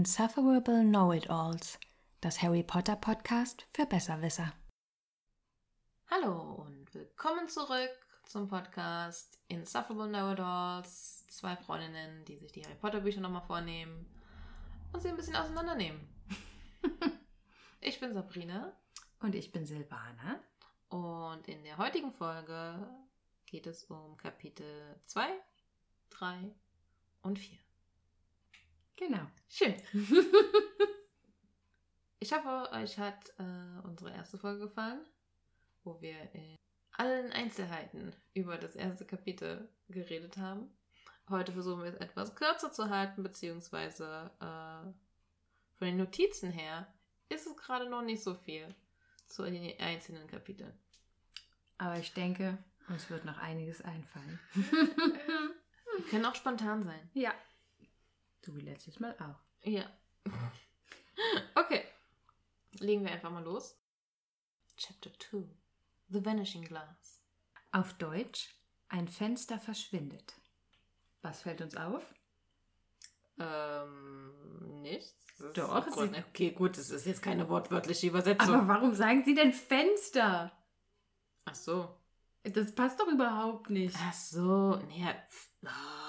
Insufferable Know-It-Alls, das Harry Potter Podcast für Besserwisser. Hallo und willkommen zurück zum Podcast Insufferable Know-It-Alls. Zwei Freundinnen, die sich die Harry Potter Bücher nochmal vornehmen und sie ein bisschen auseinandernehmen. ich bin Sabrina. Und ich bin Silvana. Und in der heutigen Folge geht es um Kapitel 2, 3 und 4. Genau. Schön. ich hoffe, euch hat äh, unsere erste Folge gefallen, wo wir in allen Einzelheiten über das erste Kapitel geredet haben. Heute versuchen wir es etwas kürzer zu halten, beziehungsweise äh, von den Notizen her ist es gerade noch nicht so viel zu den einzelnen Kapiteln. Aber ich denke, uns wird noch einiges einfallen. Wir können auch spontan sein. Ja. So wie letztes Mal auch. Ja. Okay. Legen wir einfach mal los. Chapter 2. The Vanishing Glass. Auf Deutsch, ein Fenster verschwindet. Was fällt uns auf? Ähm, nichts. Das Doch, ist sie- okay, gut, das ist jetzt keine wortwörtliche Übersetzung. Aber warum sagen Sie denn Fenster? Ach so. Das passt doch überhaupt nicht. Ach so. Nee, pf- ah.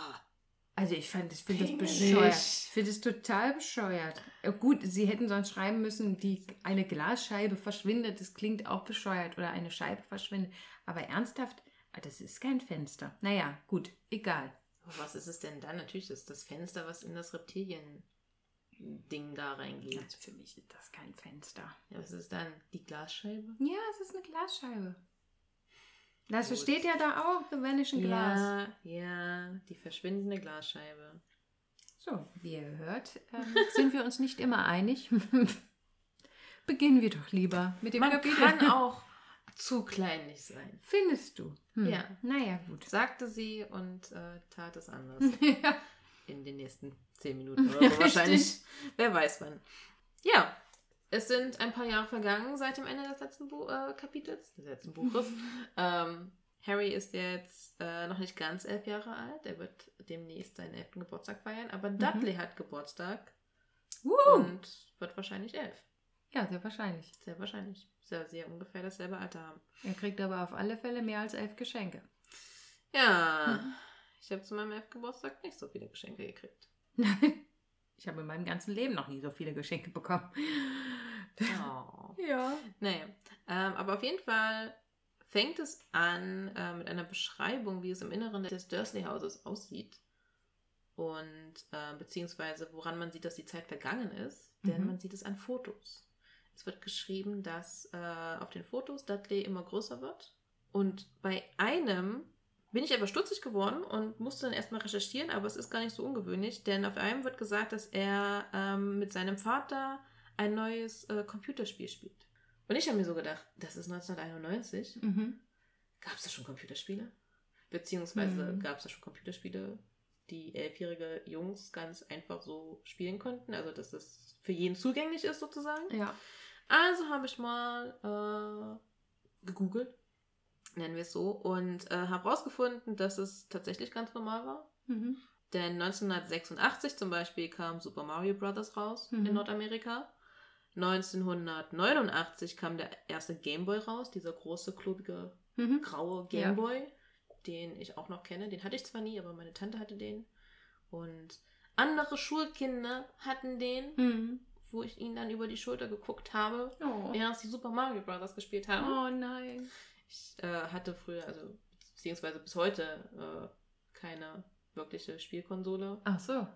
Also ich fand, ich finde das bescheuert. Ich finde es total bescheuert. Gut, sie hätten sonst schreiben müssen, die eine Glasscheibe verschwindet. Das klingt auch bescheuert. Oder eine Scheibe verschwindet. Aber ernsthaft, ah, das ist kein Fenster. Naja, gut, egal. Was ist es denn dann? Natürlich ist das Fenster, was in das Reptilien-Ding da reingeht. Also für mich ist das kein Fenster. Ja, was ist dann? Die Glasscheibe? Ja, es ist eine Glasscheibe. Das Gut. steht ja da auch, The Vanishing Glass. Ja, ja, die verschwindende Glasscheibe. So, wie ihr hört, ähm, sind wir uns nicht immer einig. Beginnen wir doch lieber mit dem Man Kapitel. kann auch zu kleinlich sein. Findest du? Hm. Ja. Naja, gut. Sagte sie und äh, tat es anders. ja. In den nächsten zehn Minuten oder Ja, so wahrscheinlich. Wer weiß wann. Ja, es sind ein paar Jahre vergangen seit dem Ende des letzten Bu äh, Kapitels, des letzten Buches. ähm, Harry ist jetzt äh, noch nicht ganz elf Jahre alt. Er wird demnächst seinen elften Geburtstag feiern. Aber Dudley hat Geburtstag Uh. und wird wahrscheinlich elf. Ja, sehr wahrscheinlich. Sehr wahrscheinlich. Sehr, sehr ungefähr dasselbe Alter haben. Er kriegt aber auf alle Fälle mehr als elf Geschenke. Ja, Mhm. ich habe zu meinem elften Geburtstag nicht so viele Geschenke gekriegt. Nein. Ich habe in meinem ganzen Leben noch nie so viele Geschenke bekommen. Oh. Ja. Naja, ähm, aber auf jeden Fall fängt es an äh, mit einer Beschreibung, wie es im Inneren des Dursley-Hauses aussieht. Und äh, beziehungsweise woran man sieht, dass die Zeit vergangen ist, denn Mhm. man sieht es an Fotos. Es wird geschrieben, dass äh, auf den Fotos Dudley immer größer wird. Und bei einem bin ich aber stutzig geworden und musste dann erstmal recherchieren, aber es ist gar nicht so ungewöhnlich, denn auf einem wird gesagt, dass er ähm, mit seinem Vater ein neues äh, Computerspiel spielt. Und ich habe mir so gedacht, das ist 1991. Mhm. Gab es da schon Computerspiele? Beziehungsweise Mhm. gab es da schon Computerspiele, die elfjährige Jungs ganz einfach so spielen konnten? Also, dass das für jeden zugänglich ist, sozusagen. Ja. Also habe ich mal äh, gegoogelt, nennen wir es so, und äh, habe herausgefunden, dass es tatsächlich ganz normal war. Mhm. Denn 1986 zum Beispiel kam Super Mario Bros. raus Mhm. in Nordamerika. 1989 kam der erste Game Boy raus, dieser große, klobige, Mhm. graue Ja. Game Boy, den ich auch noch kenne. Den hatte ich zwar nie, aber meine Tante hatte den. Und andere Schulkinder hatten den, Mhm. wo ich ihnen dann über die Schulter geguckt habe, Oh. während sie Super Mario Bros. gespielt haben. oh nein. Ich äh, hatte früher, also beziehungsweise bis heute, äh, keine wirkliche Spielkonsole. Ach so.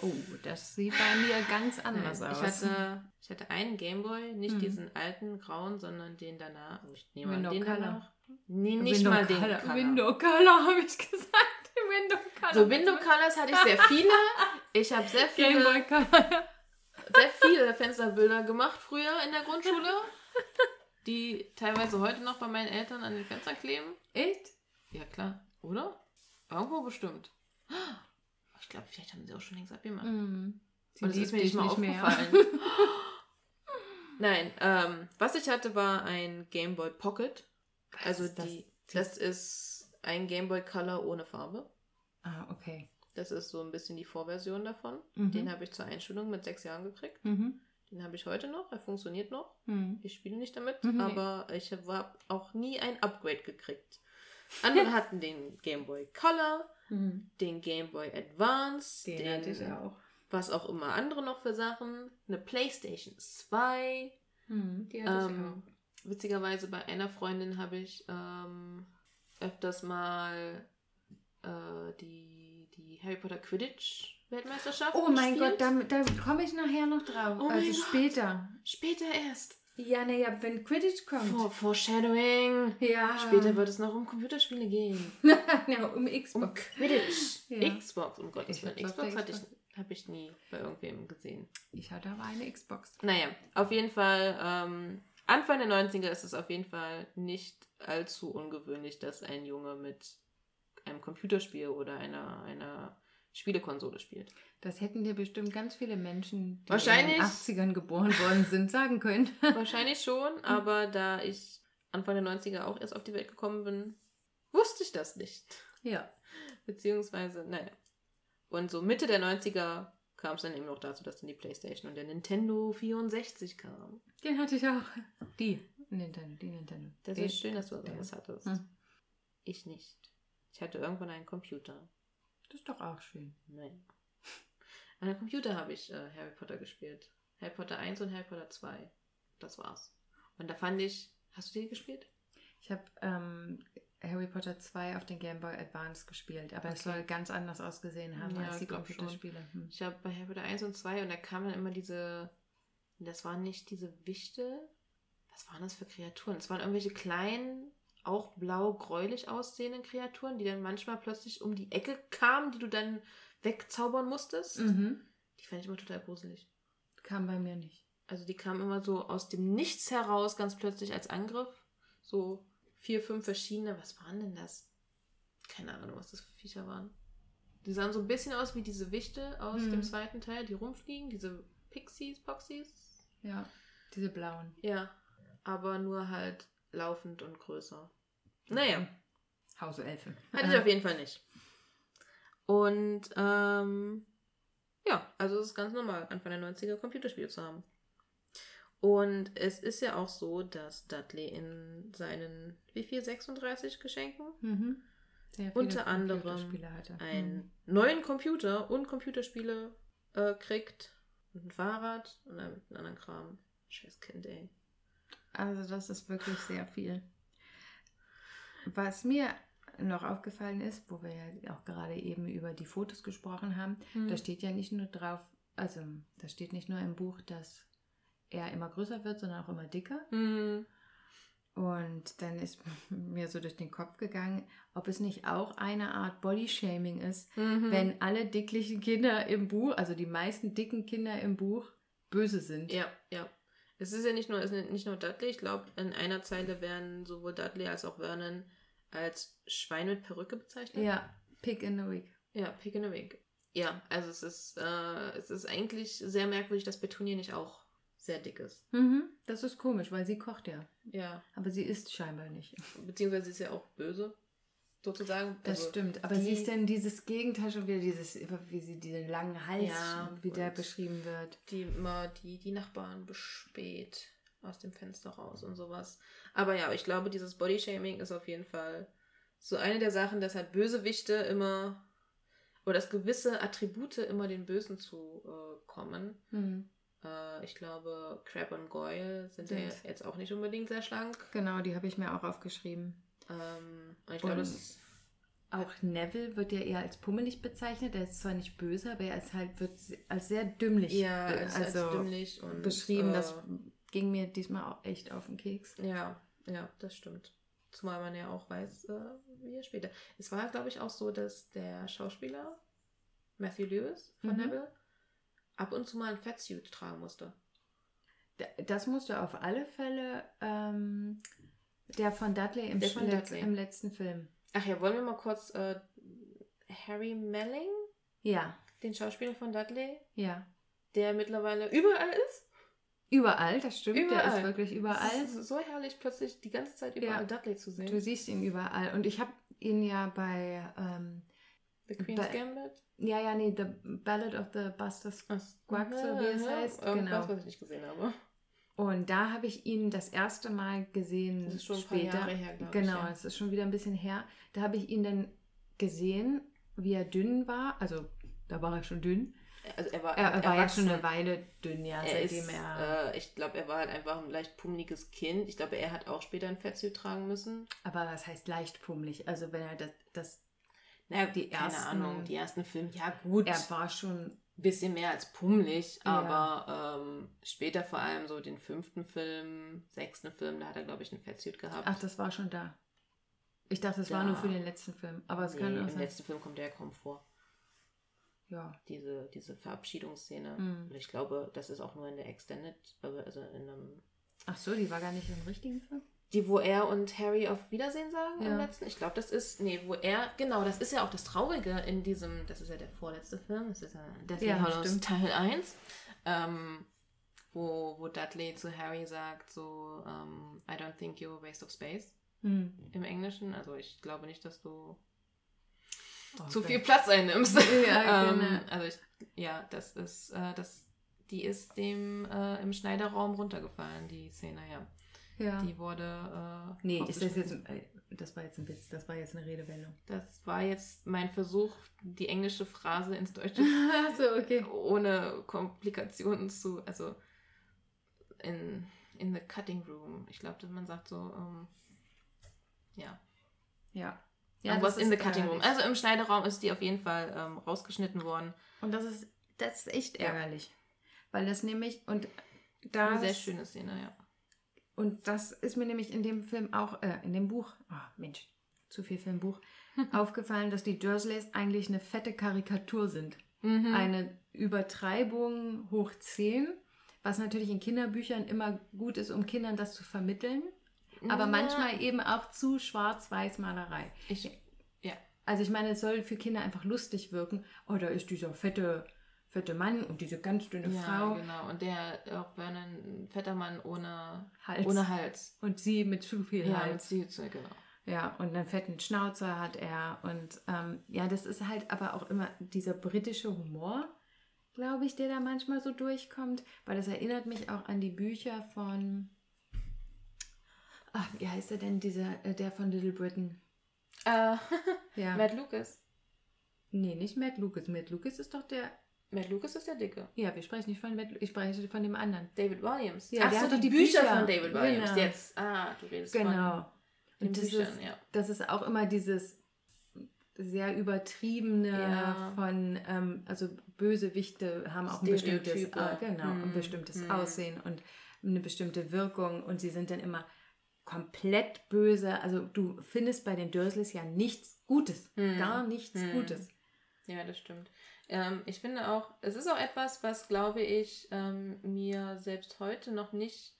Oh, das sieht bei mir ganz anders Nein, aus. ich, hatte, ich hatte einen Gameboy, nicht Mhm. diesen alten grauen, sondern den danach. Also Ich nehme Window den Color. danach. Nee, nicht Window mal den Color. Color. Window Color habe ich gesagt. Window Color. So, Window Colors hatte ich sehr viele. Ich habe sehr viele, Color. sehr viele Fensterbilder gemacht früher in der Grundschule, die teilweise heute noch bei meinen Eltern an den Fenstern kleben. Echt? Ja, klar. Oder? Irgendwo bestimmt. Ich glaube, vielleicht haben sie auch schon längst abgemacht. Mhm. Sie Und liebt ist mir nicht mal aufgefallen. Nein, ähm, was ich hatte, war ein Game Boy Pocket. Was Also ist das? die, das ist ein Game Boy Color ohne Farbe. Ah, okay. Das ist so ein bisschen die Vorversion davon. Mhm. Den habe ich zur Einschulung mit sechs Jahren gekriegt. Mhm. Den habe ich heute noch. Er funktioniert noch. Mhm. Ich spiele nicht damit, Mhm. aber ich habe auch nie ein Upgrade gekriegt. Andere hatten den Game Boy Color, Mhm. den Game Boy Advance, Den, hatte ich auch. was auch immer andere noch für Sachen, eine PlayStation 2. Mhm. Die hatte ich Ähm, auch. Witzigerweise bei einer Freundin habe ich ähm, öfters mal äh, die, die Harry Potter Quidditch Weltmeisterschaft. Oh mein gespielt. Gott, da, da komme ich nachher noch drauf. Oh also später. Später erst. Ja, naja, wenn Quidditch kommt. For Foreshadowing. Ja. Später wird es noch um Computerspiele gehen. ja, um Xbox. Um Quidditch. Ja. Xbox, um Gottes Willen. Xbox hatte ich, Xbox. habe ich nie bei irgendwem gesehen. Ich hatte aber eine Xbox. Naja, auf jeden Fall, ähm, Anfang der 90er ist es auf jeden Fall nicht allzu ungewöhnlich, dass ein Junge mit einem Computerspiel oder einer, einer Spielekonsole spielt. Das hätten dir bestimmt ganz viele Menschen, die Wahrscheinlich. in den 80ern geboren worden sind, sagen können. Wahrscheinlich schon, aber da ich Anfang der 90er auch erst auf die Welt gekommen bin, wusste ich das nicht. ja. Beziehungsweise, naja. Und so Mitte der 90er kam es dann eben noch dazu, dass dann die Playstation und der Nintendo 64 kam. Den hatte ich auch. Die Nintendo, die Nintendo. Das ist schön, dass du das hattest. Hm. Ich nicht. Ich hatte irgendwann einen Computer. Das ist doch auch schön. Nein. An einem Computer habe ich äh, Harry Potter gespielt. Harry Potter 1 und Harry Potter 2. Das war's. Und da fand ich. Hast du die gespielt? Ich habe ähm, Harry Potter 2 auf den Game Boy Advance gespielt, aber es Okay. soll ganz anders ausgesehen haben Ja, als die. Computerspiele. Hm. Ich habe bei Harry Potter 1 und 2 und da kam dann immer diese. Das waren nicht diese Wichte. Was waren das für Kreaturen? Es waren irgendwelche kleinen, auch blau-gräulich aussehenden Kreaturen, die dann manchmal plötzlich um die Ecke kamen, die du dann wegzaubern musstest. Mhm. Die fand ich immer total gruselig. Kam bei mir nicht. Also die kamen immer so aus dem Nichts heraus, ganz plötzlich als Angriff. So vier, fünf verschiedene. Was waren denn das? Keine Ahnung, was das für Viecher waren. Die sahen so ein bisschen aus wie diese Wichte aus Hm. dem zweiten Teil, die rumfliegen, diese Pixies, Poxies. Ja, diese blauen. Ja, aber nur halt laufend und größer. Naja, Mhm. Hauselfen. hatte ich auf jeden Fall nicht. Und ähm, ja, also es ist ganz normal, Anfang der 90er Computerspiele zu haben. Und es ist ja auch so, dass Dudley in seinen, wie viel, 36 Geschenken Mhm. Unter anderem einen neuen Computer und Computerspiele äh, kriegt. Und ein Fahrrad und einen anderen Kram. Scheiß Kind, ey. Also das ist wirklich sehr viel. Was mir noch aufgefallen ist, wo wir ja auch gerade eben über die Fotos gesprochen haben, Hm. da steht ja nicht nur drauf, also da steht nicht nur im Buch, dass er immer größer wird, sondern auch immer dicker. Hm. Und dann ist mir so durch den Kopf gegangen, ob es nicht auch eine Art Bodyshaming ist, Mhm. wenn alle dicklichen Kinder im Buch, also die meisten dicken Kinder im Buch, böse sind. Ja, ja. Es ist ja nicht nur, es ist nicht nur Dudley. Ich glaube, in einer Zeile werden sowohl Dudley als auch Vernon als Schwein mit Perücke bezeichnet. Ja, Pick in the Week. Ja, Pig in the Wig. Ja, also es ist, äh, es ist eigentlich sehr merkwürdig, dass Petunia nicht auch sehr dick ist. Mhm, das ist komisch, weil sie kocht ja. Ja. Aber sie isst scheinbar nicht. Beziehungsweise sie ist ja auch böse, sozusagen. Das Also, stimmt. Aber sie ist denn dieses Gegenteil schon wieder, dieses, wie sie diesen langen Hals, Ja, wie der beschrieben wird. die immer die, die Nachbarn bespäht aus dem Fenster raus und sowas. Aber ja, ich glaube, dieses Bodyshaming ist auf jeden Fall so eine der Sachen, dass halt Bösewichte immer oder dass gewisse Attribute immer den Bösen zu äh, kommen. Mhm. Äh, ich glaube, Crab und Goyle sind ja jetzt auch nicht unbedingt sehr schlank. Genau, die habe ich mir auch aufgeschrieben. Ähm, und ich glaube, das Auch Neville wird ja eher als pummelig bezeichnet. Er ist zwar nicht böse, aber er ist halt, wird als sehr dümmlich ja, als, also als dümmlich und beschrieben. äh, Das ging mir diesmal auch echt auf den Keks. Ja, ja, das stimmt. Zumal man ja auch weiß, äh, wie er später. Es war, glaube ich, auch so, dass der Schauspieler Matthew Lewis von Mhm. Neville ab und zu mal ein Fettsuit tragen musste. Das musste auf alle Fälle ähm, der von Dudley im, von Dudley. im letzten Film. Ach ja, wollen wir mal kurz äh, Harry Melling, Ja, den Schauspieler von Dudley, ja. der mittlerweile überall ist? Überall, das stimmt. Der Überall. ist wirklich überall. Es ist so herrlich, plötzlich die ganze Zeit überall Ja. Dudley zu sehen. Du siehst ihn überall. Und ich habe ihn ja bei ähm, The Queen's Ba- Gambit? Ja, ja, nee, The Ballad of the Buster Squawk, so wie es heißt. Irgendwas, Genau. was ich nicht gesehen habe. Und da habe ich ihn das erste Mal gesehen. Das ist schon ein paar später. Jahre her, glaub ich, Genau, ja. es ist schon wieder ein bisschen her. Da habe ich ihn dann gesehen, wie er dünn war. Also, da war er schon dünn. Also er war, Er, er war ja schon eine Weile dünn, ja, Er seitdem ist, er. äh, ich glaube, er war halt einfach ein leicht pummeliges Kind. Ich glaube, er hat auch später ein Fettsuit tragen müssen. aber was heißt leicht pummelig? Also, wenn er das. das Naja, Die keine ersten- Ahnung, die ersten Filme, ja gut, er war schon. ein bisschen mehr als pummelig, Ja. aber ähm, später vor allem so den fünften Film, sechsten Film, da hat er, glaube ich, ein Fettsuit gehabt. Ach, das war schon da. Ich dachte, es war Da. nur für den letzten Film. Aber es nee, kann auch Im sein. letzten Film kommt er ja kaum vor. Ja. Diese, diese Verabschiedungsszene. Mhm. Und ich glaube, das ist auch nur in der Extended, also in einem Ach so, die war gar nicht im richtigen Film? Die, wo er und Harry auf Wiedersehen sagen Ja. im letzten. Ich glaube, das ist. Nee, wo er. Genau, das ist ja auch das Traurige in diesem. Das ist ja der vorletzte Film. Das ist ja Deathly Ja, Hallows stimmt. Teil 1. Ähm, wo, wo Dudley zu Harry sagt, so, ähm, I don't think you're a waste of space Hm. im Englischen. Also ich glaube nicht, dass du Oh, zu viel Platz einnimmst. Ja, ähm, genau. Also ich, ja, das ist, äh, das, die ist dem äh, im Schneiderraum runtergefallen, die Szene, ja. Ja. Die wurde. Äh, Nee, ist das jetzt. äh, Das war jetzt ein Witz, das war jetzt eine Redewendung. Das war jetzt mein Versuch, die englische Phrase ins Deutsche Achso, okay. ohne Komplikationen zu. Also in, in the cutting room. Ich glaube, dass man sagt so. Ähm, ja. Ja. Ja was in the cutting room. Also im Schneiderraum ist die auf jeden Fall ähm, rausgeschnitten worden. Und das ist, das ist echt Ja. ärgerlich. Weil das nämlich, und Da. Eine sehr schöne Szene, ja. Und das ist mir nämlich in dem Film auch, äh, in dem Buch, oh Mensch, zu viel Filmbuch, aufgefallen, dass die Dursleys eigentlich eine fette Karikatur sind. Mhm. Eine Übertreibung hoch 10, was natürlich in Kinderbüchern immer gut ist, um Kindern das zu vermitteln. Aber Ja, manchmal eben auch zu Schwarz-Weiß-Malerei. Ich, ja. Also ich meine, es soll für Kinder einfach lustig wirken. Oh, da ist dieser fette, fette Mann und diese ganz dünne Ja, Frau. genau. Und der auch Vernon, ein fetter Mann ohne Hals. Ohne Hals. Und sie mit zu viel Ja, Hals. sie, genau. Ja, und einen fetten Schnauzer hat er. Und ähm, ja, das ist halt aber auch immer dieser britische Humor, glaube ich, der da manchmal so durchkommt. Weil das erinnert mich auch an die Bücher von. Ach, wie heißt er denn, dieser, äh, der von Little Britain? Äh, Ja. Matt Lucas. nee, nicht Matt Lucas. Matt Lucas ist doch der. Matt Lucas ist der Dicke. Ja, wir sprechen nicht von Matt Lu- ich spreche von dem anderen. David Williams. Ja, Ach der so, die die Bücher, Bücher. von David Williams. Genau. Jetzt. Ah, du redest Genau. von den Und das Büchern, ist, ja. das ist auch immer dieses sehr übertriebene Ja. von, ähm, also Bösewichte haben auch ein bestimmtes, Stereotype. genau, ein Hm, bestimmtes hm. Aussehen und eine bestimmte Wirkung und sie sind dann immer komplett böse. Also du findest bei den Dursleys ja nichts Gutes, Hm. gar nichts Hm. Gutes. Ja, das stimmt. Ähm, ich finde auch, es ist auch etwas, was, glaube ich, ähm, mir selbst heute noch nicht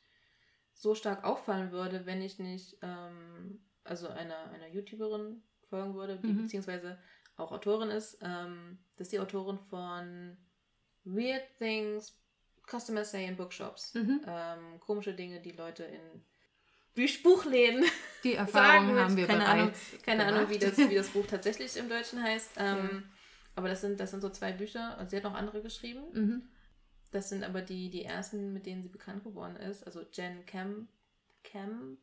so stark auffallen würde, wenn ich nicht, ähm, also einer, einer YouTuberin folgen würde, die Mhm. beziehungsweise auch Autorin ist. Ähm, das ist die Autorin von Weird Things Customers Say in Bookshops. Mhm. Ähm, komische Dinge, die Leute in Buchläden Die Erfahrung sagen. haben wir keine Ahnung, keine Ahnung, wie gemacht. das, wie das Buch tatsächlich im Deutschen heißt. Ähm, Ja. Aber das sind, das sind so zwei Bücher. Also sie hat noch andere geschrieben. Mhm. Das sind aber die, die ersten, mit denen sie bekannt geworden ist. Also Jen Camp Campbell.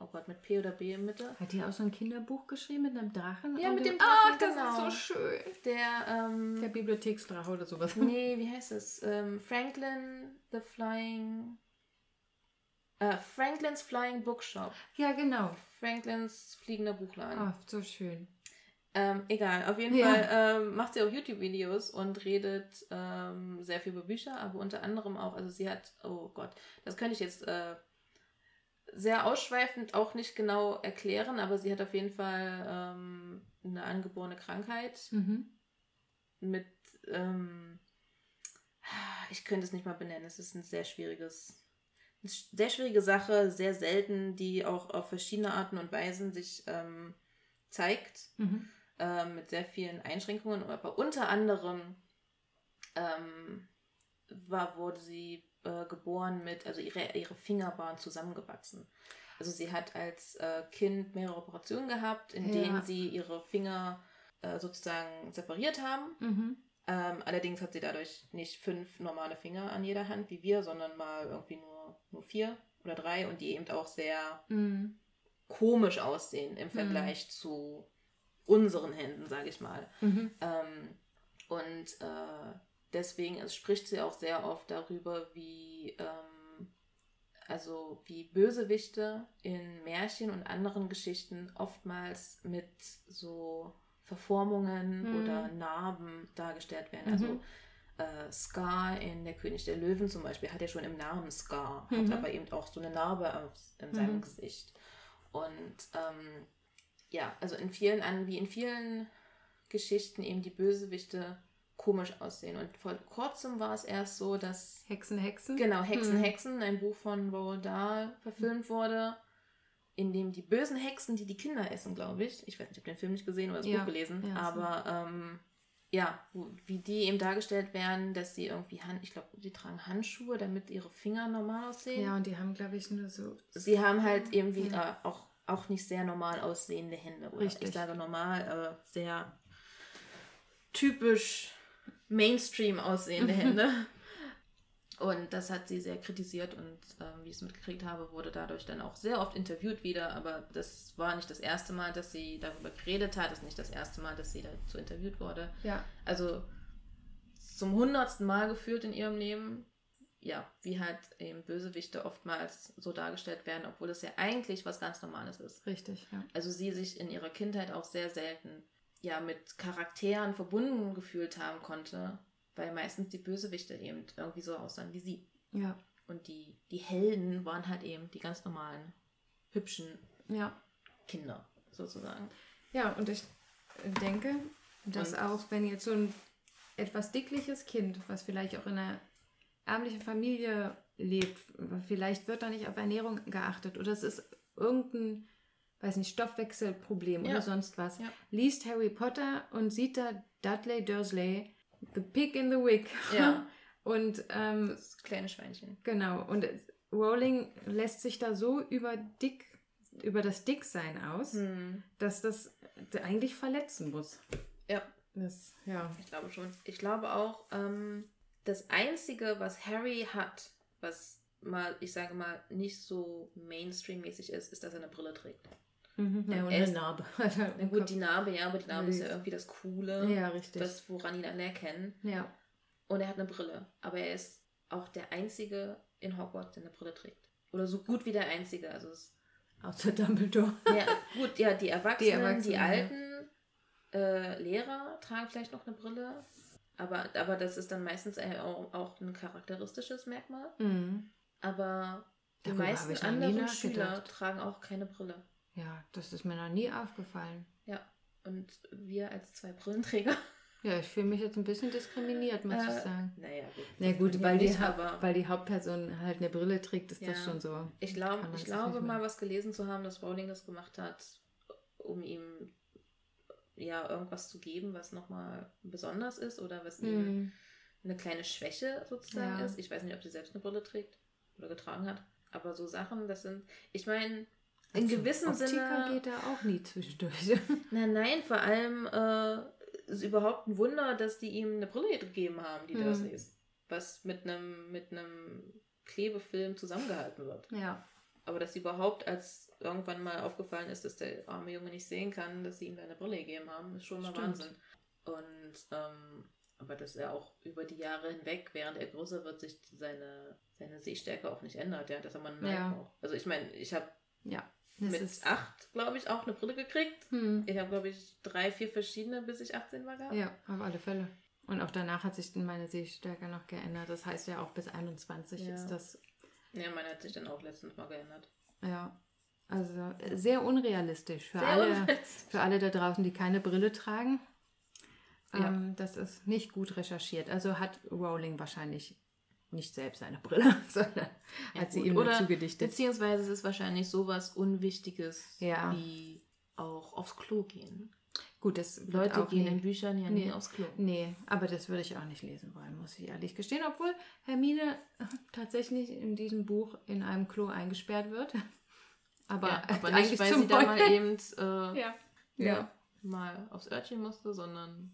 Oh Gott, mit P oder B in Mitte. Hat die auch so ein Kinderbuch geschrieben mit einem Drachen? Ja, Und mit dem Ach, Drachen, das genau. ist so schön. Der, ähm, Der Bibliotheksdrache oder sowas. nee, wie heißt es? Ähm, Franklin the Flying. Äh, Franklin's Flying Bookshop. Ja, genau. Franklins fliegender Buchladen. Ah, so schön. Ähm, egal, auf jeden Ja. Fall ähm, macht sie auch YouTube-Videos und redet ähm, sehr viel über Bücher, aber unter anderem auch, also sie hat, oh Gott, das könnte ich jetzt äh, sehr ausschweifend auch nicht genau erklären, aber sie hat auf jeden Fall ähm, eine angeborene Krankheit Mhm. mit, ähm, ich könnte es nicht mal benennen, es ist ein sehr schwieriges, sehr schwierige Sache, sehr selten, die auch auf verschiedene Arten und Weisen sich ähm, zeigt Mhm. ähm, mit sehr vielen Einschränkungen, aber unter anderem ähm, war, wurde sie äh, geboren mit, also ihre, ihre Finger waren zusammengewachsen. Also sie hat als äh, Kind mehrere Operationen gehabt, in Ja. denen sie ihre Finger äh, sozusagen separiert haben. Mhm. Ähm, allerdings hat sie dadurch nicht fünf normale Finger an jeder Hand wie wir, sondern mal irgendwie nur, nur vier oder drei und die eben auch sehr Mhm. komisch aussehen im Vergleich zu unseren Händen, sage ich mal. Mhm. Ähm, und äh, deswegen es spricht sie auch sehr oft darüber, wie, ähm, also wie Bösewichte in Märchen und anderen Geschichten oftmals mit so Verformungen Mhm. oder Narben dargestellt werden. Mhm. Also äh, Scar in Der König der Löwen zum Beispiel hat ja schon im Namen Scar, Mhm. hat aber eben auch so eine Narbe auf, in seinem Mhm. Gesicht. Und ähm, ja, also in vielen, an, wie in vielen Geschichten eben die Bösewichte komisch aussehen. Und vor kurzem war es erst so, dass Hexen, Hexen. genau Hexen, Hm. Hexen, ein Buch von Roald Dahl verfilmt wurde, in dem die bösen Hexen, die die Kinder essen, glaube ich, ich weiß nicht, ich habe den Film nicht gesehen oder das Ja, Buch gelesen, ja, so. aber ähm, ja, wo, wie die eben dargestellt werden, dass sie irgendwie, Hand, ich glaube, die tragen Handschuhe, damit ihre Finger normal aussehen. Ja, und die haben, glaube ich, nur so. Sie haben halt irgendwie Ja. äh, auch, auch nicht sehr normal aussehende Hände. Oder Richtig. Ich sage normal, aber sehr typisch Mainstream aussehende Hände. Und das hat sie sehr kritisiert und ähm, wie ich es mitgekriegt habe, wurde dadurch dann auch sehr oft interviewt wieder. Aber das war nicht das erste Mal, dass sie darüber geredet hat. Das ist nicht das erste Mal, dass sie dazu interviewt wurde. Ja. Also zum hundertsten Mal gefühlt in ihrem Leben. Ja, wie halt eben Bösewichte oftmals so dargestellt werden, obwohl das ja eigentlich was ganz Normales ist. Richtig, ja. Also sie sich in ihrer Kindheit auch sehr selten ja mit Charakteren verbunden gefühlt haben konnte, weil meistens die Bösewichte eben irgendwie so aussahen wie sie. Ja. Und die, die Helden waren halt eben die ganz normalen, hübschen Ja. Kinder sozusagen. Ja, und ich denke, dass Und- auch wenn jetzt so ein etwas dickliches Kind, was vielleicht auch in einer ärmlichen Familie lebt, vielleicht wird da nicht auf Ernährung geachtet oder es ist irgendein, weiß nicht, Stoffwechselproblem Ja. oder sonst was, Ja. liest Harry Potter und sieht da Dudley Dursley, the pig in the wig. Ja. und ähm, Das kleine Schweinchen. Genau, und Rowling lässt sich da so über dick, über das Dicksein aus, Hm. dass das eigentlich verletzen muss. Ja. Das, ja. Ich glaube schon. Ich glaube auch, ähm, das Einzige, was Harry hat, was mal, ich sage mal, nicht so Mainstream-mäßig ist, ist, dass er eine Brille trägt. Mhm. Ja, und eine Narbe. Na gut, die Narbe, ja, aber die Narbe ist ja irgendwie das Coole, Ja, richtig. das, woran ihn alle erkennen. ja. Und er hat eine Brille. Aber er ist auch der Einzige in Hogwarts, der eine Brille trägt. Oder so gut wie der Einzige. Also es, Außer Dumbledore. ja, gut, ja, die Erwachsenen, die, Erwachsenen, ja. alten äh, Lehrer tragen vielleicht noch eine Brille. Aber, aber das ist dann meistens auch, auch ein charakteristisches Merkmal. Mhm. Aber die Darüber meisten anderen. Schüler tragen auch keine Brille. Ja, das ist mir noch nie aufgefallen. Ja. Und wir als zwei Brillenträger. Ja, ich fühle mich jetzt ein bisschen diskriminiert, muss ich Äh, sagen. Naja, gut. Na gut, weil die, nicht, weil die Hauptperson halt eine Brille trägt, ist das Ja. schon so. Ich, glaub, ich glaube mal was gelesen zu haben, dass Rowling das gemacht hat, um ihm ja irgendwas zu geben, was nochmal besonders ist oder was ihm Mhm. eine kleine Schwäche sozusagen Ja. ist. Ich weiß nicht, ob sie selbst eine Brille trägt oder getragen hat. Aber so Sachen, das sind, ich meine, in Also, gewissem Optiker Sinne. geht da auch nie zwischendurch. Nein, nein, vor allem äh, ist überhaupt ein Wunder, dass die ihm eine Brille gegeben haben, die Hm. Dursleys. Was mit einem mit einem Klebefilm zusammengehalten wird. ja. Aber dass sie überhaupt, als irgendwann mal aufgefallen ist, dass der arme Junge nicht sehen kann, dass sie ihm da eine Brille gegeben haben, ist schon mal Stimmt. Wahnsinn. Und ähm, aber dass er auch über die Jahre hinweg, während er größer wird, sich seine, seine Sehstärke auch nicht ändert, ja, dass er Neid Ja. braucht. Also ich meine, ich habe Ja. Das mit acht, glaube ich, auch eine Brille gekriegt. hm. Ich habe, glaube ich, drei, vier verschiedene, bis ich 18 war gehabt. Ja, auf alle Fälle. Und auch danach hat sich meine Sehstärke noch geändert. Das heißt ja auch bis 21 Ja. ist das. Ja, meine hat sich dann auch letztens mal geändert. Ja. Also äh, sehr unrealistisch für Sehr alle, unrealistisch. für alle da draußen, die keine Brille tragen. Ja. Ähm, das ist nicht gut recherchiert. Also hat Rowling wahrscheinlich nicht selbst eine Brille, sondern Ja, hat sie ihm nur zugedichtet. Beziehungsweise es ist wahrscheinlich sowas Unwichtiges Ja. wie auch aufs Klo gehen. Gut, das Leute gehen nie- in Büchern ja Nee. nie aufs Klo. Nee, aber das würde ich auch nicht lesen wollen, muss ich ehrlich gestehen. Obwohl Hermine tatsächlich in diesem Buch in einem Klo eingesperrt wird. Aber, ja, aber eigentlich nicht, weil sie da mal Heulen. eben. Äh, Ja. Ja. mal aufs Örtchen musste, sondern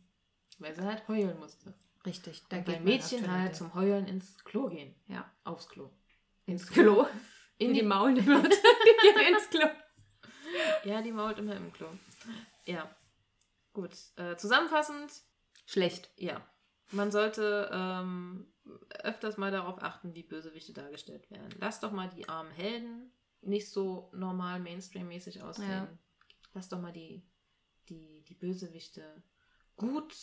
weil sie halt heulen musste. Richtig. Da geht Mädchen halt zum Heulen ins Klo gehen. Ja. Aufs Klo. ins Klo. In In die die Leute. Die gehen ins Klo. Ja, die mault immer im Klo. Ja. Gut. Äh, zusammenfassend, Schlecht. ja. Man sollte ähm, öfters mal darauf achten, wie Bösewichte dargestellt werden. Lass doch mal die armen Helden nicht so normal Mainstream-mäßig aussehen. Ja. Lass doch mal die, die, die Bösewichte gut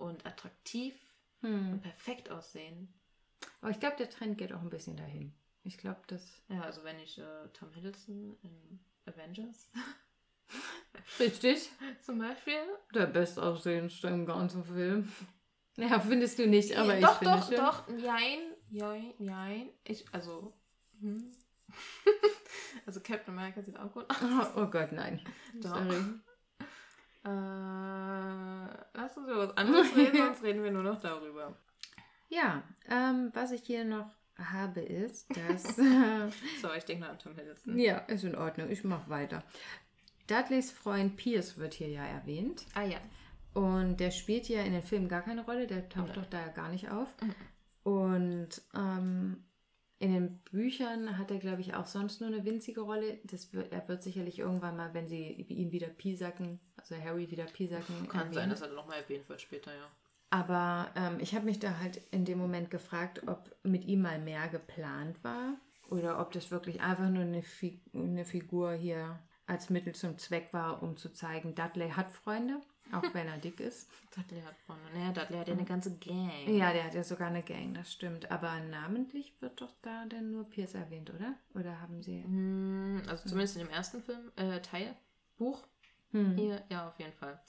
und attraktiv und Hm. perfekt aussehen. Aber ich glaube, der Trend geht auch ein bisschen dahin. Ich glaube, das. Ja, also wenn ich äh, Tom Hiddleston in Avengers Richtig. zum Beispiel. Der bestaussehendste im ganzen Film. Ja, findest du nicht, aber ich doch, finde doch, schon. doch, jein, jein, jein. Ich, also, hm. also Captain America sieht auch gut aus. Oh, oh Gott, nein. Doch. Sorry. Äh, lass uns über was anderes reden, sonst reden wir nur noch darüber. Ja, ähm, was ich hier noch habe, ist, dass. äh, So, ich denke mal an Tom Hiddleston. ja, ist in Ordnung. Ich mache weiter. Dudleys Freund Pierce wird hier ja erwähnt. Ah ja. Und der spielt ja in den Filmen gar keine Rolle, der taucht doch da ja gar nicht auf. Mhm. Und ähm, in den Büchern hat er, glaube ich, auch sonst nur eine winzige Rolle. Das wird, er wird sicherlich irgendwann mal, wenn sie ihn wieder piesacken, also Harry wieder piesacken. Kann erwähnen. sein, dass er nochmal erwähnt wird später, ja. Aber ähm, ich habe mich da halt in dem Moment gefragt, ob mit ihm mal mehr geplant war oder ob das wirklich einfach nur eine, Fi eine Figur hier als Mittel zum Zweck war, um zu zeigen, Dudley hat Freunde, auch wenn er dick ist. Dudley hat Freunde. Naja, Dudley hat ja eine ganze Gang. Ja, der hat ja sogar eine Gang, das stimmt. Aber namentlich wird doch da denn nur Pierce erwähnt, oder? Oder haben sie. Hm, Also zumindest in dem ersten Film, äh, Teil, Buch, Hm. Hier, ja, auf jeden Fall.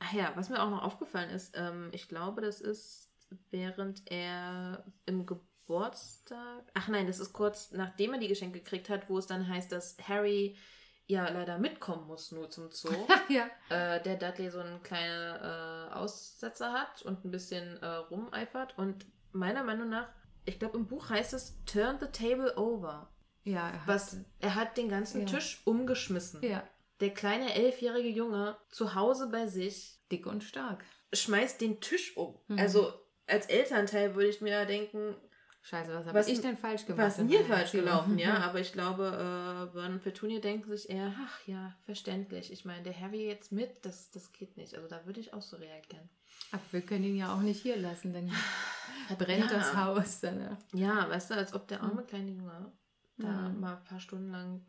Ach ja, was mir auch noch aufgefallen ist, ähm, ich glaube, das ist, während er im Geburtstag. Ach nein, das ist kurz nachdem er die Geschenke gekriegt hat, wo es dann heißt, dass Harry ja leider mitkommen muss, nur zum Zoo. ja. äh, der Dudley so einen kleinen äh, Aussetzer hat und ein bisschen äh, rumeifert. Und meiner Meinung nach, ich glaube, im Buch heißt es Turn the table over. Ja, er hat, Was, er hat den ganzen Ja. Tisch umgeschmissen. ja, Der kleine elfjährige Junge zu Hause bei sich dick und stark. schmeißt den Tisch um. Mhm. Also als Elternteil würde ich mir denken, Scheiße, was habe Was- ich denn falsch gemacht? was in mir falsch gelaufen, ja. Aber ich glaube, äh, Vernon und Petunia denken sich eher, ach ja, verständlich. Ich meine, der Harry jetzt mit, das, das geht nicht. Also da würde ich auch so reagieren. Aber wir können ihn ja auch nicht hier lassen, dann brennt Ja. das Haus. Dann, ja. Ja, weißt du, als ob der arme kleine Junge da Mhm. mal ein paar Stunden lang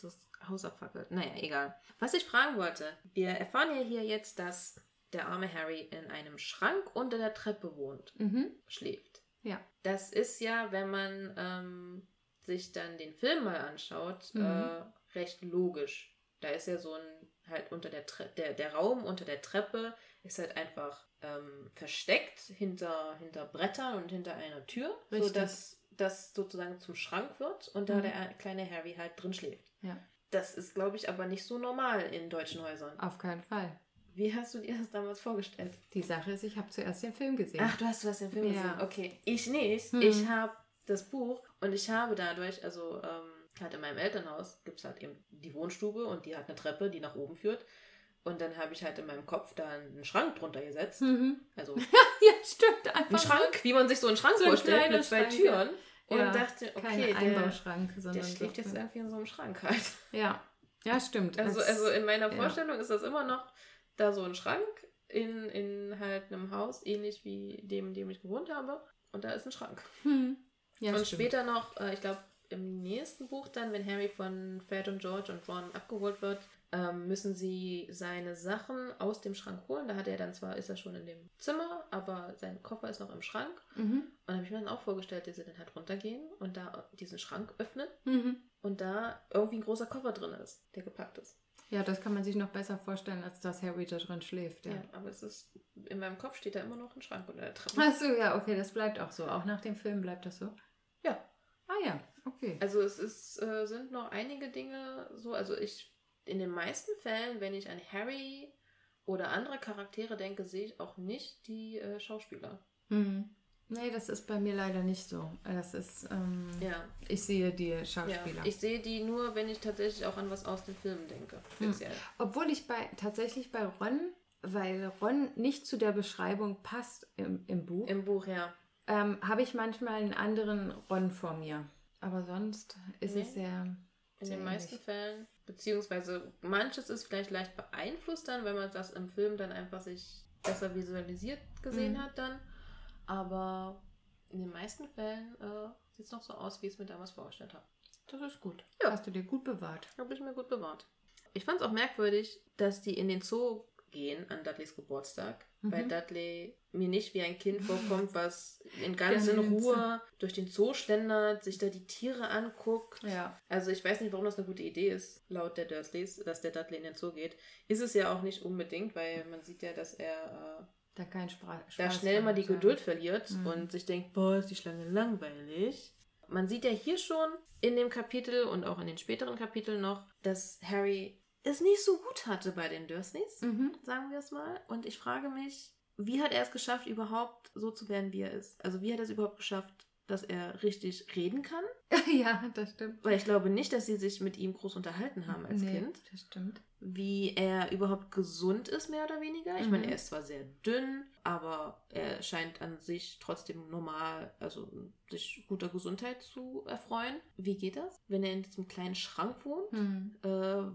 das Haus abfackelt. Naja, egal. Was ich fragen wollte, wir erfahren ja hier jetzt, dass der arme Harry in einem Schrank unter der Treppe wohnt, Mhm. schläft. Ja. Das ist ja, wenn man ähm, sich dann den Film mal anschaut, Mhm. äh, recht logisch. Da ist ja so ein, halt unter der Tre der, der Raum unter der Treppe ist halt einfach ähm, versteckt hinter, hinter Brettern und hinter einer Tür, Richtig. sodass das sozusagen zum Schrank wird und da Mhm. der kleine Harry halt drin schläft. Ja. Das ist, glaube ich, aber nicht so normal in deutschen Häusern. Auf keinen Fall. Wie hast du dir das damals vorgestellt? Die Sache ist, ich habe zuerst den Film gesehen. Ach, du hast was den Film Ja. gesehen. Okay, ich nicht. Hm. Ich habe das Buch und ich habe dadurch, also ähm, halt in meinem Elternhaus gibt es halt eben die Wohnstube und die hat eine Treppe, die nach oben führt. Und dann habe ich halt in meinem Kopf da einen Schrank drunter gesetzt. Mhm. Also Ja, stimmt. Einfach ein Schrank, wie man sich so einen Schrank So vorstellt, mit zwei Schrank, Türen. Und Ja, dachte, Kein okay, der, Einbauschrank, der sondern schläft so- jetzt irgendwie in so einem Schrank halt. Ja, ja, stimmt. Also, also in meiner. Vorstellung ist das immer noch da so ein Schrank in, in halt einem Haus, ähnlich wie dem, in dem ich gewohnt habe. Und da ist ein Schrank. Hm. Ja, und stimmt. später noch, äh, ich glaube, im nächsten Buch dann, wenn Harry von Fred und George und Ron abgeholt wird, ähm, müssen sie seine Sachen aus dem Schrank holen. Da hat er dann zwar, ist er schon in dem Zimmer, aber sein Koffer ist noch im Schrank. Mhm. Und da habe ich mir dann auch vorgestellt, dass sie dann halt runtergehen und da diesen Schrank öffnen Mhm. und da irgendwie ein großer Koffer drin ist, der gepackt ist. Ja, das kann man sich noch besser vorstellen, als dass Harry da drin schläft. Ja. Ja. aber es ist, in meinem Kopf steht da immer noch ein Schrank unter der Treppe. Achso, ja, okay, das bleibt auch so. Auch nach dem Film bleibt das so. Ja. Ah ja, okay. Also es ist, äh, sind noch einige Dinge so, also ich, in den meisten Fällen, wenn ich an Harry oder andere Charaktere denke, sehe ich auch nicht die äh, Schauspieler. Mhm. Nee, das ist bei mir leider nicht so. Das ist, ähm, Ja. ich sehe die ja. Schauspieler. Ich sehe die nur, wenn ich tatsächlich auch an was aus den Filmen denke. Speziell. Obwohl ich bei tatsächlich bei Ron, weil Ron nicht zu der Beschreibung passt im, im Buch, Im Buch, ja. ähm, habe ich manchmal einen anderen Ron vor mir. Aber sonst ist Nee. es sehr. In sehr den meisten ähnlich. Fällen. Beziehungsweise manches ist vielleicht leicht beeinflusst dann, wenn man das im Film dann einfach sich besser visualisiert gesehen Mhm. hat dann. Aber in den meisten Fällen äh, sieht es noch so aus, wie ich es mir damals vorgestellt habe. Das ist gut. Ja. Hast du dir gut bewahrt. Habe ich mir gut bewahrt. Ich fand es auch merkwürdig, dass die in den Zoo gehen an Dudleys Geburtstag, Mhm. weil Dudley mir nicht wie ein Kind vorkommt, was in ganz in Ruhe durch den Zoo schlendert, sich da die Tiere anguckt. Ja. Also ich weiß nicht, warum das eine gute Idee ist, laut der Dursleys, dass der Dudley in den Zoo geht. Ist es ja auch nicht unbedingt, weil man sieht ja, dass er Da kein Spaß. da schnell mal die Geduld verliert Mhm. und sich denkt, boah, ist die Schlange langweilig. Man sieht ja hier schon in dem Kapitel und auch in den späteren Kapiteln noch, dass Harry es nicht so gut hatte bei den Dursleys, Mhm. sagen wir es mal. Und ich frage mich, wie hat er es geschafft, überhaupt so zu werden, wie er ist? Also wie hat er es überhaupt geschafft, dass er richtig reden kann? ja, das stimmt. Weil ich glaube nicht, dass sie sich mit ihm groß unterhalten haben als Nee, Kind. Das stimmt. Wie er überhaupt gesund ist, mehr oder weniger. Ich Mhm. meine, er ist zwar sehr dünn, aber er scheint an sich trotzdem normal, also sich guter Gesundheit zu erfreuen. Wie geht das? Wenn er in diesem kleinen Schrank wohnt, Hm. äh,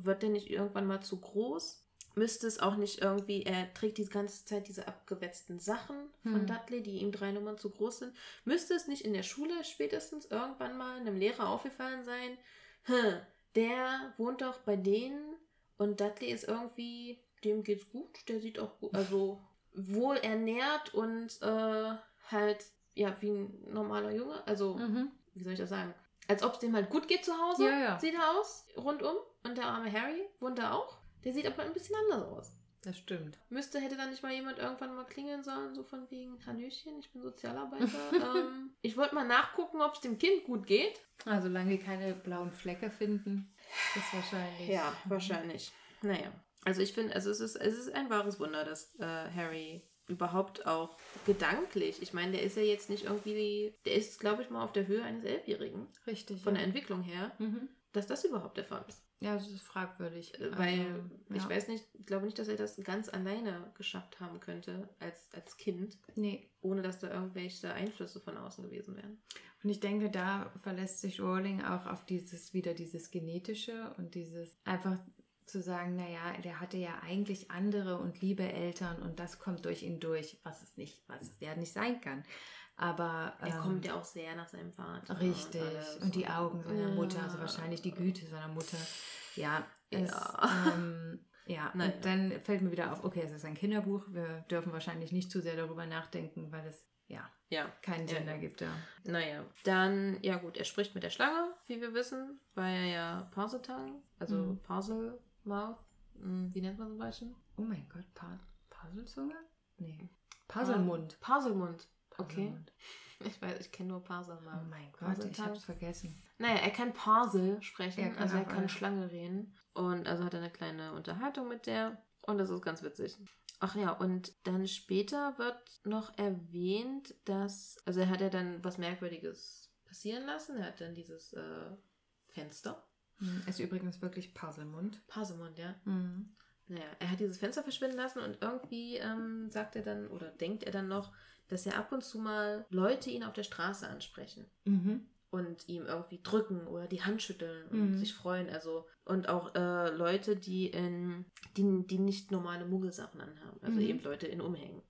wird er nicht irgendwann mal zu groß? Müsste es auch nicht irgendwie, er trägt die ganze Zeit diese abgewetzten Sachen von Hm. Dudley, die ihm drei Nummern zu groß sind. Müsste es nicht in der Schule spätestens irgendwann mal einem Lehrer aufgefallen sein, hm, der wohnt doch bei denen und Dudley ist irgendwie, dem geht's gut, der sieht auch gut, also wohl ernährt und äh, halt, ja, wie ein normaler Junge, also Mhm. wie soll ich das sagen? Als ob es dem halt gut geht zu Hause, Ja, ja. sieht er aus, rundum. Und der arme Harry wohnt da auch. Der sieht aber ein bisschen anders aus. Das stimmt. Müsste, hätte da nicht mal jemand irgendwann mal klingeln sollen, so von wegen, Hallöchen, ich bin Sozialarbeiter. ähm, ich wollte mal nachgucken, ob es dem Kind gut geht. Also solange wir keine blauen Flecke finden, ist wahrscheinlich. Ja, wahrscheinlich. Naja. Also ich finde, also es ist, es ist ein wahres Wunder, dass äh, Harry überhaupt auch gedanklich, ich meine, der ist ja jetzt nicht irgendwie, der ist, glaube ich, mal auf der Höhe eines Elfjährigen, Richtig. von ja. der Entwicklung her, Mhm. dass das überhaupt der Fall ist. Ja, das ist fragwürdig. Äh, Weil Also, ich ja. weiß nicht, ich glaube nicht, dass er das ganz alleine geschafft haben könnte als, als Kind, Nee. ohne dass da irgendwelche Einflüsse von außen gewesen wären. Und ich denke, da verlässt sich Rowling auch auf dieses, wieder dieses Genetische und dieses einfach zu sagen, naja, der hatte ja eigentlich andere und liebe Eltern und das kommt durch ihn durch, was es nicht, was es ja nicht sein kann. Aber Er ähm, kommt ja auch sehr nach seinem Vater. Richtig. alles Und die Augen seiner Mutter, also Ja. wahrscheinlich die Güte seiner Mutter. Ja, Ja. es, ähm, ja. Naja. und dann fällt mir wieder auf, okay, es ist ein Kinderbuch. Wir dürfen wahrscheinlich nicht zu sehr darüber nachdenken, weil es ja Ja, keinen Ja. Gender gibt da. naja. Dann, ja gut, er spricht mit der Schlange, wie wir wissen, weil er ja Parseltang, also Mhm. Parselmouth, hm, wie nennt man so Beispiel? Oh mein Gott, pa Puzzlezunge? Nee. Puzzlemund. Parselmund. Okay. Ich weiß, ich kenne nur Parselmouth. Oh mein Gott, ich Puzzletang. hab's vergessen. Naja, er kann Parsel sprechen, Er kann also er kann alle. Schlange reden. Und also hat er eine kleine Unterhaltung mit der. Und das ist ganz witzig. Ach ja, und dann später wird noch erwähnt, dass, also er hat ja dann was Merkwürdiges passieren lassen. Er hat dann dieses äh, Fenster. Hm, Ist übrigens wirklich Puzzlemund. Parsemund, ja. Mhm. Naja, er hat dieses Fenster verschwinden lassen und irgendwie ähm, sagt er dann oder denkt er dann noch, dass er ab und zu mal Leute ihn auf der Straße ansprechen Mhm. und ihm irgendwie drücken oder die Hand schütteln und Mhm. sich freuen. Also und auch äh, Leute, die in die, die nicht normale Muggelsachen anhaben, also Mhm. eben Leute in Umhängen.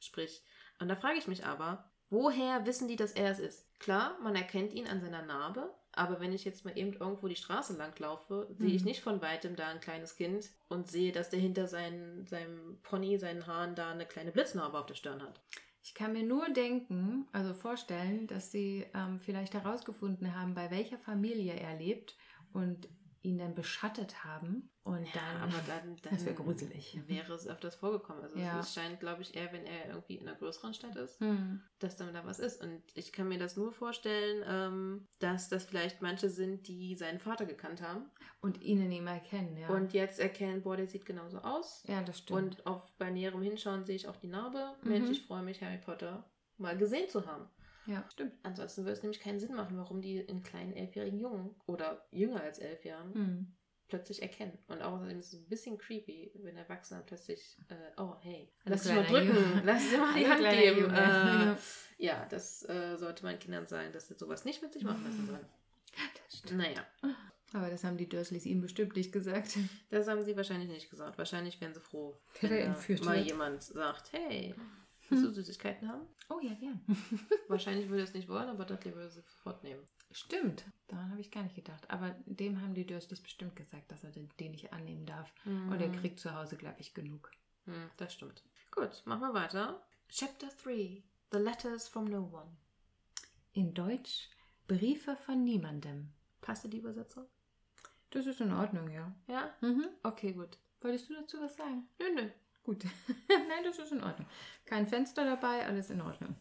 Sprich, und da frage ich mich aber, woher wissen die, dass er es ist? Klar, man erkennt ihn an seiner Narbe, aber wenn ich jetzt mal eben irgendwo die Straße lang laufe, sehe ich Mhm. nicht von weitem da ein kleines Kind und sehe, dass der hinter seinen, seinem Pony, seinen Haaren da eine kleine Blitznarbe auf der Stirn hat. Ich kann mir nur denken, also vorstellen, dass sie ähm, vielleicht herausgefunden haben, bei welcher Familie er lebt und ihn dann beschattet haben. Und dann, aber dann, dann das wäre gruselig. wäre es öfters vorgekommen. Also Ja. es scheint, glaube ich, eher, wenn er irgendwie in einer größeren Stadt ist, Hm. dass dann da was ist. Und ich kann mir das nur vorstellen, ähm, dass das vielleicht manche sind, die seinen Vater gekannt haben Und ihn in ihm erkennen, ja. und jetzt erkennen, boah, der sieht genauso aus. ja, das stimmt. Und auf bei näherem Hinschauen sehe ich auch die Narbe. Mhm. Mensch, ich freue mich, Harry Potter. mal gesehen zu haben. Ja, stimmt. Ansonsten würde es nämlich keinen Sinn machen, warum die einen kleinen elfjährigen Jungen oder jünger als elf Jahren Hm. plötzlich erkennen. Und außerdem ist es ein bisschen creepy, wenn Erwachsene plötzlich, äh, oh hey, lass dich mal drücken, Junge. lass dir mal die Hand geben. Äh, Ja. das äh, sollte man Kindern sagen, dass sie sowas nicht mit sich machen lassen sollen. Das stimmt. Naja, Aber das haben die Dursleys ihm bestimmt nicht gesagt. das haben sie wahrscheinlich nicht gesagt. Wahrscheinlich wären sie froh, Wenn da mal wird. jemand sagt, hey, willst du Süßigkeiten haben? Oh ja, gern. Wahrscheinlich würde er es nicht wollen, aber Dudley würde sie sofort nehmen. Stimmt. Daran habe ich gar nicht gedacht. Aber dem haben die Dursleys bestimmt gesagt, dass er den, den nicht annehmen darf. Und er Mhm. kriegt zu Hause, glaube ich, genug. Hm, das stimmt. Gut, machen wir weiter. Chapter 3. The Letters from No One. In Deutsch Briefe von niemandem. Passt die Übersetzung? Das ist in Ordnung, ja. Ja? Mhm. Okay, gut. Wolltest du dazu was sagen? Nö, nö. Gut. Nein, das ist in Ordnung. Kein Fenster dabei, alles in Ordnung.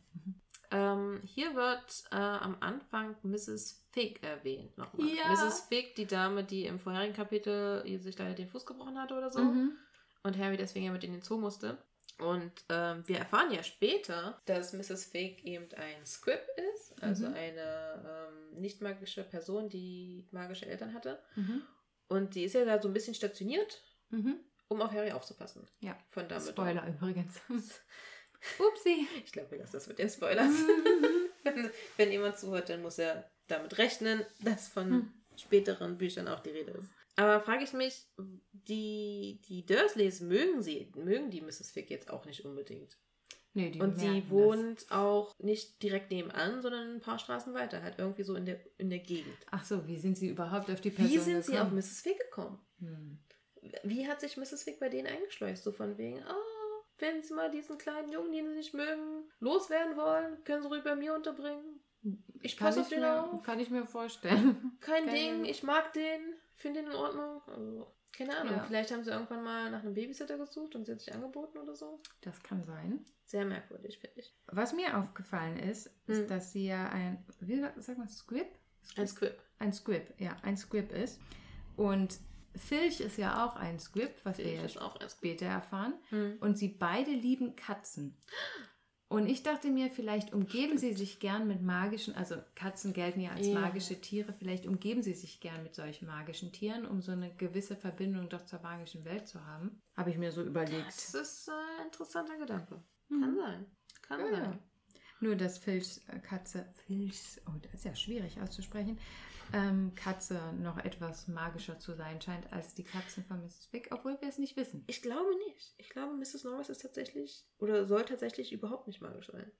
Ähm, hier wird äh, am Anfang Mrs. Fig erwähnt nochmal. Ja. Mrs. Fig, die Dame, die im vorherigen Kapitel sich leider den Fuß gebrochen hatte oder so. Mhm. Und Harry deswegen ja mit in den Zoo musste. Und ähm, wir erfahren ja später, dass Mrs. Fig eben ein Squib ist, also Mhm. eine ähm, nicht magische Person, die magische Eltern hatte. Mhm. Und die ist ja da so ein bisschen stationiert, Mhm. Um auf Harry aufzupassen. Ja. Von Dumbledore. Spoiler übrigens. Upsi. Ich glaube, wir lassen das mit den Spoilers. wenn, wenn jemand zuhört, dann muss er damit rechnen, dass von Hm. späteren Büchern auch die Rede ist. Aber frage ich mich, die, die Dursleys mögen sie, mögen die Mrs. Fick jetzt auch nicht unbedingt. Nee, die Und sie das. wohnt auch nicht direkt nebenan, sondern ein paar Straßen weiter, halt irgendwie so in der, in der Gegend. Ach so, wie sind sie überhaupt auf die Person Wie sind sie auf gekommen? Mrs. Fick gekommen? Hm. Wie hat sich Mrs. Fick bei denen eingeschleust? So von wegen, oh, wenn sie mal diesen kleinen Jungen, den sie nicht mögen, loswerden wollen, können sie ruhig bei mir unterbringen. Ich Kann passe auf den mir, auf. kann ich mir vorstellen. Kein Keine- Ding, ich mag den, finde den in Ordnung. Also, keine Ahnung, Ja. vielleicht haben sie irgendwann mal nach einem Babysitter gesucht und sie hat sich angeboten oder so. Das kann sein. Sehr merkwürdig, finde ich. Was mir aufgefallen ist, ist, Hm. dass sie ja ein, wie sagt man, Squib? Ein Squib. Ein Squib, ja, ein Squib ist. Und Filch ist ja auch ein Squib, was wir ja ich ist auch später erfahren. Hm. Und sie beide lieben Katzen. Und ich dachte mir, vielleicht umgeben sie sich gern mit magischen, also Katzen gelten ja als Ja. magische Tiere, vielleicht umgeben sie sich gern mit solchen magischen Tieren, um so eine gewisse Verbindung doch zur magischen Welt zu haben. Habe ich mir so überlegt. Das ist ein interessanter Gedanke. Mhm. Kann sein. Kann Ja, sein. Nur, dass Filchs äh, Katze, Filchs, oh, das ist ja schwierig auszusprechen, ähm, Katze noch etwas magischer zu sein scheint als die Katzen von Mrs. Fick, obwohl wir es nicht wissen. Ich glaube nicht. Ich glaube, Mrs. Norris ist tatsächlich oder soll tatsächlich überhaupt nicht magisch sein.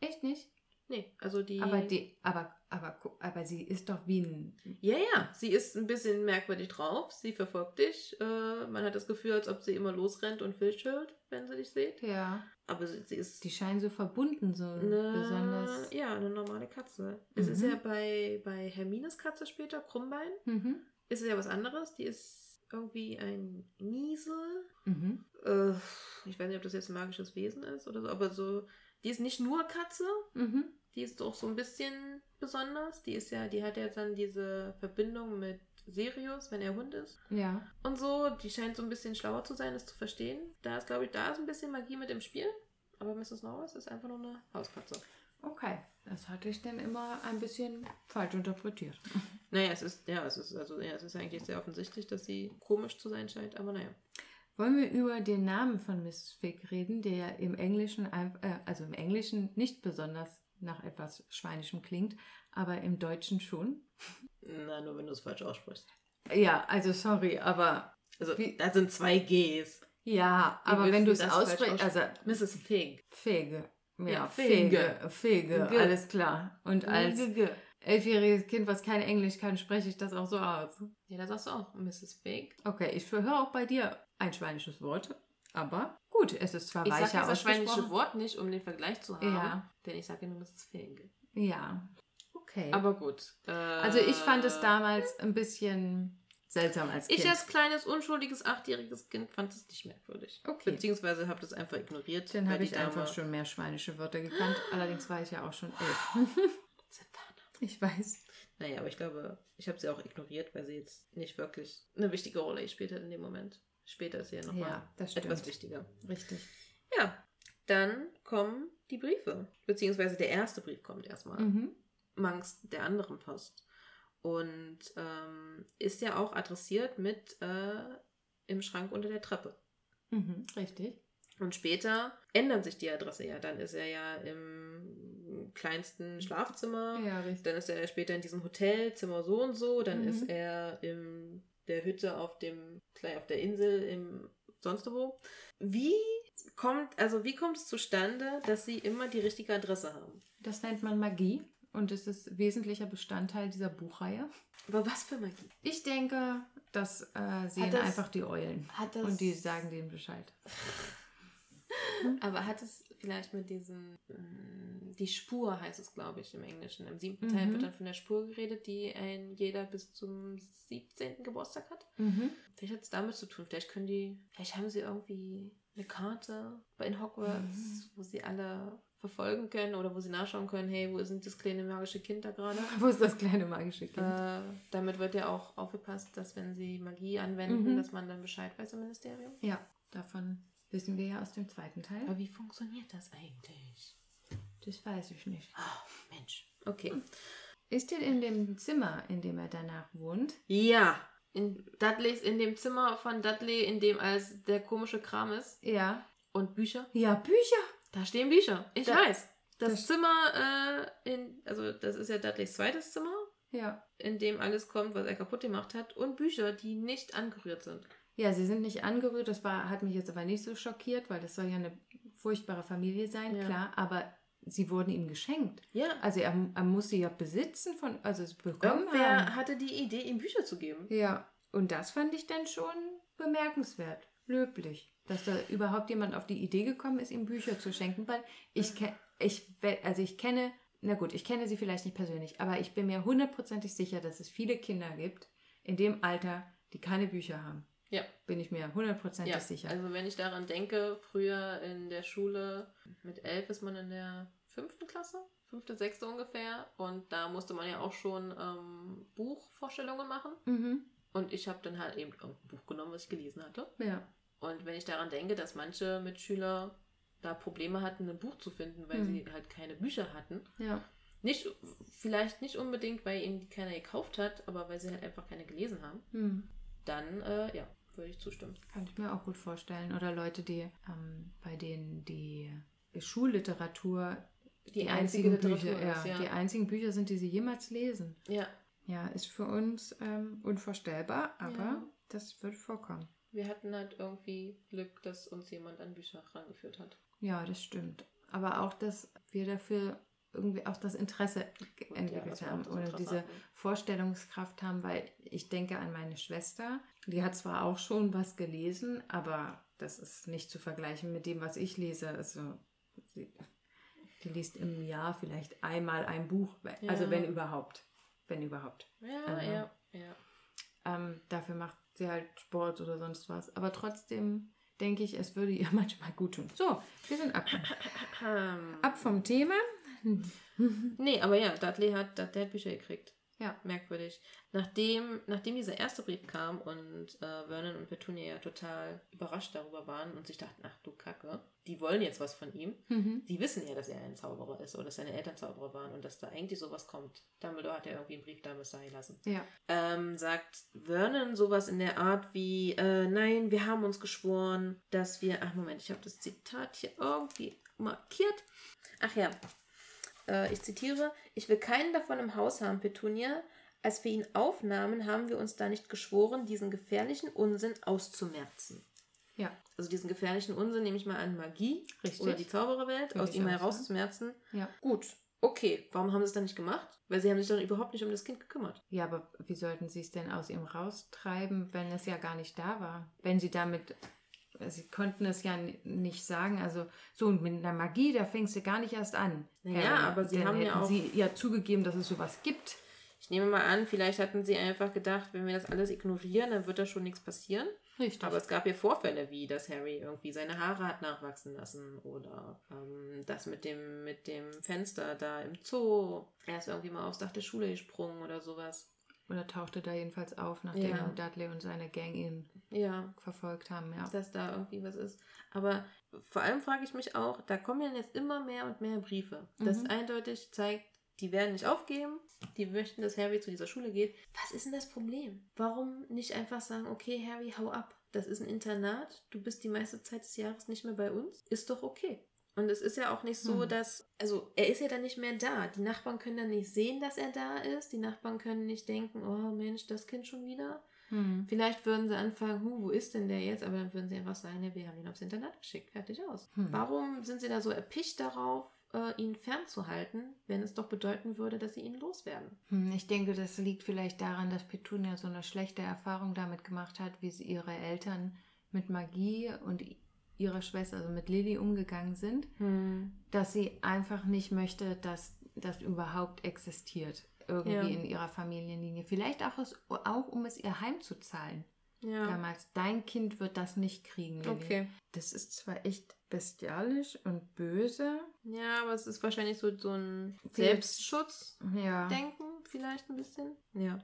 Echt nicht? Nee, also die. Aber, die, aber, aber, aber sie ist doch wie ein. Ja, ja, sie ist ein bisschen merkwürdig drauf. Sie verfolgt dich. Äh, man hat das Gefühl, als ob sie immer losrennt und hört, wenn sie dich sieht. Ja. Aber sie, sie ist Die scheinen so verbunden, so eine, besonders. ja, eine normale Katze. Es ist Mhm. ja bei, bei Hermines Katze später, Krummbein, Mhm. ist es ja was anderes. Die ist irgendwie ein Niesel. Mhm. Äh, ich weiß nicht, ob das jetzt ein magisches Wesen ist oder so, aber so, die ist nicht nur Katze, Mhm. die ist auch so ein bisschen besonders. Die ist ja, die hat ja dann diese Verbindung mit Sirius, wenn er Hund ist. Ja. Und so, die scheint so ein bisschen schlauer zu sein, das zu verstehen. Da ist, glaube ich, da ist ein bisschen Magie mit im Spiel. Aber Mrs. Norris ist einfach nur eine Hauskatze. Okay. Das hatte ich dann immer ein bisschen falsch interpretiert. Naja, es ist, ja, es ist, also, ja, es ist eigentlich sehr offensichtlich, dass sie komisch zu sein scheint, aber naja. Wollen wir über den Namen von Miss Fig reden, der im Englischen, äh, also im Englischen nicht besonders nach etwas Schweinischem klingt, aber im Deutschen schon? Na, nur wenn du es falsch aussprichst. Ja, also sorry, aber Also, Wie- da sind zwei Gs. ja, Wie aber wenn du es das aussprichst, also Mrs. Fig. Fege. Ja, Ja, Fege, Fege. Fege, Ge. alles klar. Und als G. elfjähriges Kind, was kein Englisch kann, spreche ich das auch so aus. Ja, da sagst du auch Mrs. Fig. Okay, ich höre auch bei dir ein schweinisches Wort, aber gut, es ist zwar Ich sage weicher das schweinische. Wort nicht, um den Vergleich zu haben, Ja. denn ich sage nur Mrs. Fig. Ja, okay. Aber gut. Äh, also ich fand es damals ein bisschen seltsam als Kind. Ich als kleines, unschuldiges, achtjähriges Kind fand es nicht merkwürdig. Okay. Beziehungsweise habe das einfach ignoriert. Dann habe ich einfach Dame- schon mehr schweinische Wörter gekannt. Allerdings war ich ja auch schon elf. Ich weiß. Naja, aber ich glaube, ich habe sie auch ignoriert, weil sie jetzt nicht wirklich eine wichtige Rolle gespielt hat in dem Moment. Später ist ja nochmal Ja, das stimmt. etwas wichtiger. Richtig. Ja, dann kommen die Briefe. Beziehungsweise der erste Brief kommt erstmal. Mhm. Mangst der anderen Post. Und ähm, ist ja auch adressiert mit äh, im Schrank unter der Treppe. Mhm. Richtig. Und später ändert sich die Adresse ja. Dann ist er ja im kleinsten Schlafzimmer. Ja, richtig. Dann ist er später in diesem Hotel, Zimmer so und so. Dann Mhm. ist er in der Hütte auf dem, auf der Insel im sonst wo. Wie kommt, also wie kommt es zustande, dass sie immer die richtige Adresse haben? Das nennt man Magie und es ist wesentlicher Bestandteil dieser Buchreihe. Aber was für Magie? Ich denke, das äh, sehen das- einfach die Eulen. Hat das, Und die sagen denen Bescheid. Aber hat es vielleicht mit diesem, mm, die Spur heißt es, glaube ich, im Englischen. Im siebten Mhm. Teil wird dann von der Spur geredet, die ein jeder bis zum 17. Geburtstag hat. Mhm. Vielleicht hat es damit zu tun. Vielleicht können die, vielleicht haben sie irgendwie eine Karte bei in Hogwarts, Mhm. wo sie alle verfolgen können oder wo sie nachschauen können, hey, wo ist denn das kleine magische Kind da gerade? Wo ist das kleine magische Kind? Äh, damit wird ja auch aufgepasst, dass wenn sie Magie anwenden, Mhm. dass man dann Bescheid weiß im Ministerium. Ja, davon wissen wir ja aus dem zweiten Teil. Aber wie funktioniert das eigentlich? Das weiß ich nicht. Ah, Mensch. Okay. Ist er in dem Zimmer, in dem er danach wohnt? Ja. In Dudleys, in dem Zimmer von Dudley, in dem als der komische Kram ist. Ja. Und Bücher. Ja, Bücher. Da stehen Bücher. Ich Da- weiß. Das, das- Zimmer, äh, in, also das ist ja Dudleys zweites Zimmer, Ja. in dem alles kommt, was er kaputt gemacht hat. Und Bücher, die nicht angerührt sind. Ja, sie sind nicht angerührt. Das war, hat mich jetzt aber nicht so schockiert, weil das soll ja eine furchtbare Familie sein, Ja. klar. Aber sie wurden ihm geschenkt. Ja. Also er, er muss sie ja besitzen von, also es bekommen Irgendwer haben. hatte die Idee, ihm Bücher zu geben. Ja, und das fand ich dann schon bemerkenswert, löblich, dass da überhaupt jemand auf die Idee gekommen ist, ihm Bücher zu schenken, weil ich, ke- ich, also ich kenne, na gut, ich kenne sie vielleicht nicht persönlich, aber ich bin mir hundertprozentig sicher, dass es viele Kinder gibt in dem Alter, die keine Bücher haben. Ja. Bin ich mir hundertprozentig Ja, sicher. also wenn ich daran denke, früher in der Schule, mit elf ist man in der fünften Klasse, fünfte, sechste ungefähr. Und da musste man ja auch schon ähm, Buchvorstellungen machen. mhm. Und ich habe dann halt eben irgendein Buch genommen, was ich gelesen hatte. Ja. Und wenn ich daran denke, dass manche Mitschüler da Probleme hatten, ein Buch zu finden, weil Hm. sie halt keine Bücher hatten. Ja. Nicht, vielleicht nicht unbedingt, weil ihnen keiner gekauft hat, aber weil sie halt einfach keine gelesen haben, Hm. dann, äh, ja, würde ich zustimmen. Kann ich mir auch gut vorstellen. Oder Leute, die ähm, bei denen die Schulliteratur die, einzigen Literatur Bücher, ist, ja, die einzigen Bücher sind, die sie jemals lesen. ja. Ja, ist für uns ähm, unvorstellbar, aber Ja. das wird vorkommen. Wir hatten halt irgendwie Glück, dass uns jemand an Bücher rangeführt hat. Ja, das stimmt. Aber auch, dass wir dafür irgendwie auch das Interesse Und ja, entwickelt auch haben oder diese. Vorstellungskraft haben, weil ich denke an meine Schwester, die hat zwar auch schon was gelesen, aber das ist nicht zu vergleichen mit dem, was ich lese. Also sie, die liest im Jahr vielleicht einmal ein Buch, also Ja. wenn überhaupt. Wenn überhaupt. Ja, Also- ja, ja. Ähm, dafür macht sie halt Sport oder sonst was. Aber trotzdem denke ich, es würde ihr manchmal gut tun. So, wir sind ab. Ab vom Thema. Nee, aber ja, Dudley hat, Dudley hat Bücher gekriegt. Ja. Merkwürdig. Nachdem, nachdem dieser erste Brief kam und äh, Vernon und Petunia ja total überrascht darüber waren und sich dachten, ach du Kacke, die wollen jetzt was von ihm. Mhm. Die wissen ja, dass er ein Zauberer ist oder dass seine Eltern Zauberer waren und dass da eigentlich sowas kommt. Dumbledore hat ja irgendwie einen Brief damals da gelassen. Ja. ähm, sagt Vernon sowas in der Art wie, äh, nein, wir haben uns geschworen, dass wir, ach Moment, ich habe das Zitat hier irgendwie markiert. Ach ja, äh, ich zitiere, ich will keinen davon im Haus haben, Petunia. Als wir ihn aufnahmen, haben wir uns da nicht geschworen, diesen gefährlichen Unsinn auszumerzen. Ja. Also diesen gefährlichen Unsinn nehme ich mal an Magie Richtig. oder die Zaubererwelt, Würde aus ihm herauszumerzen. Ja. Gut, okay, warum haben sie es dann nicht gemacht? Weil sie haben sich dann überhaupt nicht um das Kind gekümmert. Ja, aber wie sollten sie es denn aus ihm raustreiben, wenn es ja gar nicht da war? Wenn sie damit, sie konnten es ja nicht sagen, also so und mit einer Magie, da fängst du gar nicht erst an. Naja, Harry. aber sie haben ja auch- sie ja zugegeben, dass es sowas gibt. Ich nehme mal an, vielleicht hatten sie einfach gedacht, wenn wir das alles ignorieren, dann wird da schon nichts passieren. Richtig. Aber es gab ja Vorfälle, wie dass Harry irgendwie seine Haare hat nachwachsen lassen oder ähm, das mit dem, mit dem Fenster da im Zoo. Er ist irgendwie mal aufs Dach der Schule gesprungen oder sowas. Oder tauchte da jedenfalls auf, nachdem Ja. Dudley und seine Gang ihn Ja, verfolgt haben. Ja. dass da irgendwie was ist. Aber vor allem frage ich mich auch, da kommen ja jetzt immer mehr und mehr Briefe. Das Mhm. eindeutig zeigt, die werden nicht aufgeben, die möchten, dass Harry zu dieser Schule geht. Was ist denn das Problem? Warum nicht einfach sagen, okay, Harry, hau ab. Das ist ein Internat, du bist die meiste Zeit des Jahres nicht mehr bei uns. Ist doch okay. Und es ist ja auch nicht so, Hm. dass, also er ist ja dann nicht mehr da. Die Nachbarn können dann nicht sehen, dass er da ist. Die Nachbarn können nicht denken, oh Mensch, das Kind schon wieder. Hm. Vielleicht würden sie anfangen, huh, wo ist denn der jetzt? Aber dann würden sie einfach sagen, ja, wir haben ihn aufs Internat geschickt, fertig aus. Hm. Warum sind sie da so erpicht darauf, äh, ihn fernzuhalten, wenn es doch bedeuten würde, dass sie ihn loswerden? Hm, Ich denke, das liegt vielleicht daran, dass Petunia so eine schlechte Erfahrung damit gemacht hat, wie sie ihre Eltern mit Magie und ihrer Schwester, also mit Lilly, umgegangen sind, dass sie einfach nicht möchte, dass das überhaupt existiert. Irgendwie Ja. in ihrer Familienlinie. Vielleicht auch, es, auch, um es ihr heimzuzahlen. Ja. Damals, dein Kind wird das nicht kriegen, Lilly. Okay. Das ist zwar echt bestialisch und böse. Ja, aber es ist wahrscheinlich so, so ein Selbstschutzdenken Ja. vielleicht ein bisschen. Ja.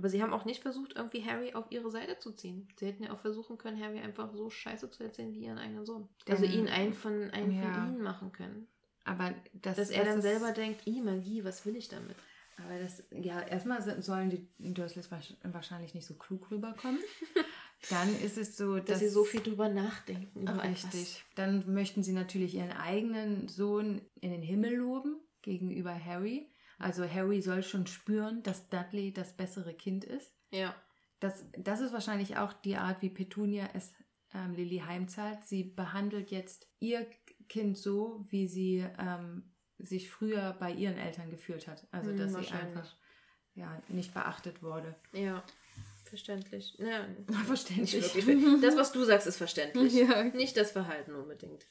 Aber sie haben auch nicht versucht, irgendwie Harry auf ihre Seite zu ziehen. Sie hätten ja auch versuchen können, Harry einfach so scheiße zu erzählen wie ihren eigenen Sohn. Also Denn- ihn einen von, einen Ja. von ihnen machen können. Aber das, Dass er das dann selber denkt, i Magie, was will ich damit? Aber das, ja, erstmal sollen die Dursleys wahrsch- wahrscheinlich nicht so klug rüberkommen. Dann ist es so, dass, Dass sie so viel drüber nachdenken. Über Richtig. Dann möchten sie natürlich ihren eigenen Sohn in den Himmel loben gegenüber Harry. Also Harry soll schon spüren, dass Dudley das bessere Kind ist. Ja. Das, das ist wahrscheinlich auch die Art, wie Petunia es ähm, Lily heimzahlt. Sie behandelt jetzt ihr Kind so, wie sie ähm, sich früher bei ihren Eltern gefühlt hat. Also Hm, dass sie einfach ja, nicht beachtet wurde. Ja. Verständlich. Ja, Verständlich. Nicht wirklich. Das, was du sagst, ist verständlich. Ja. Nicht das Verhalten unbedingt.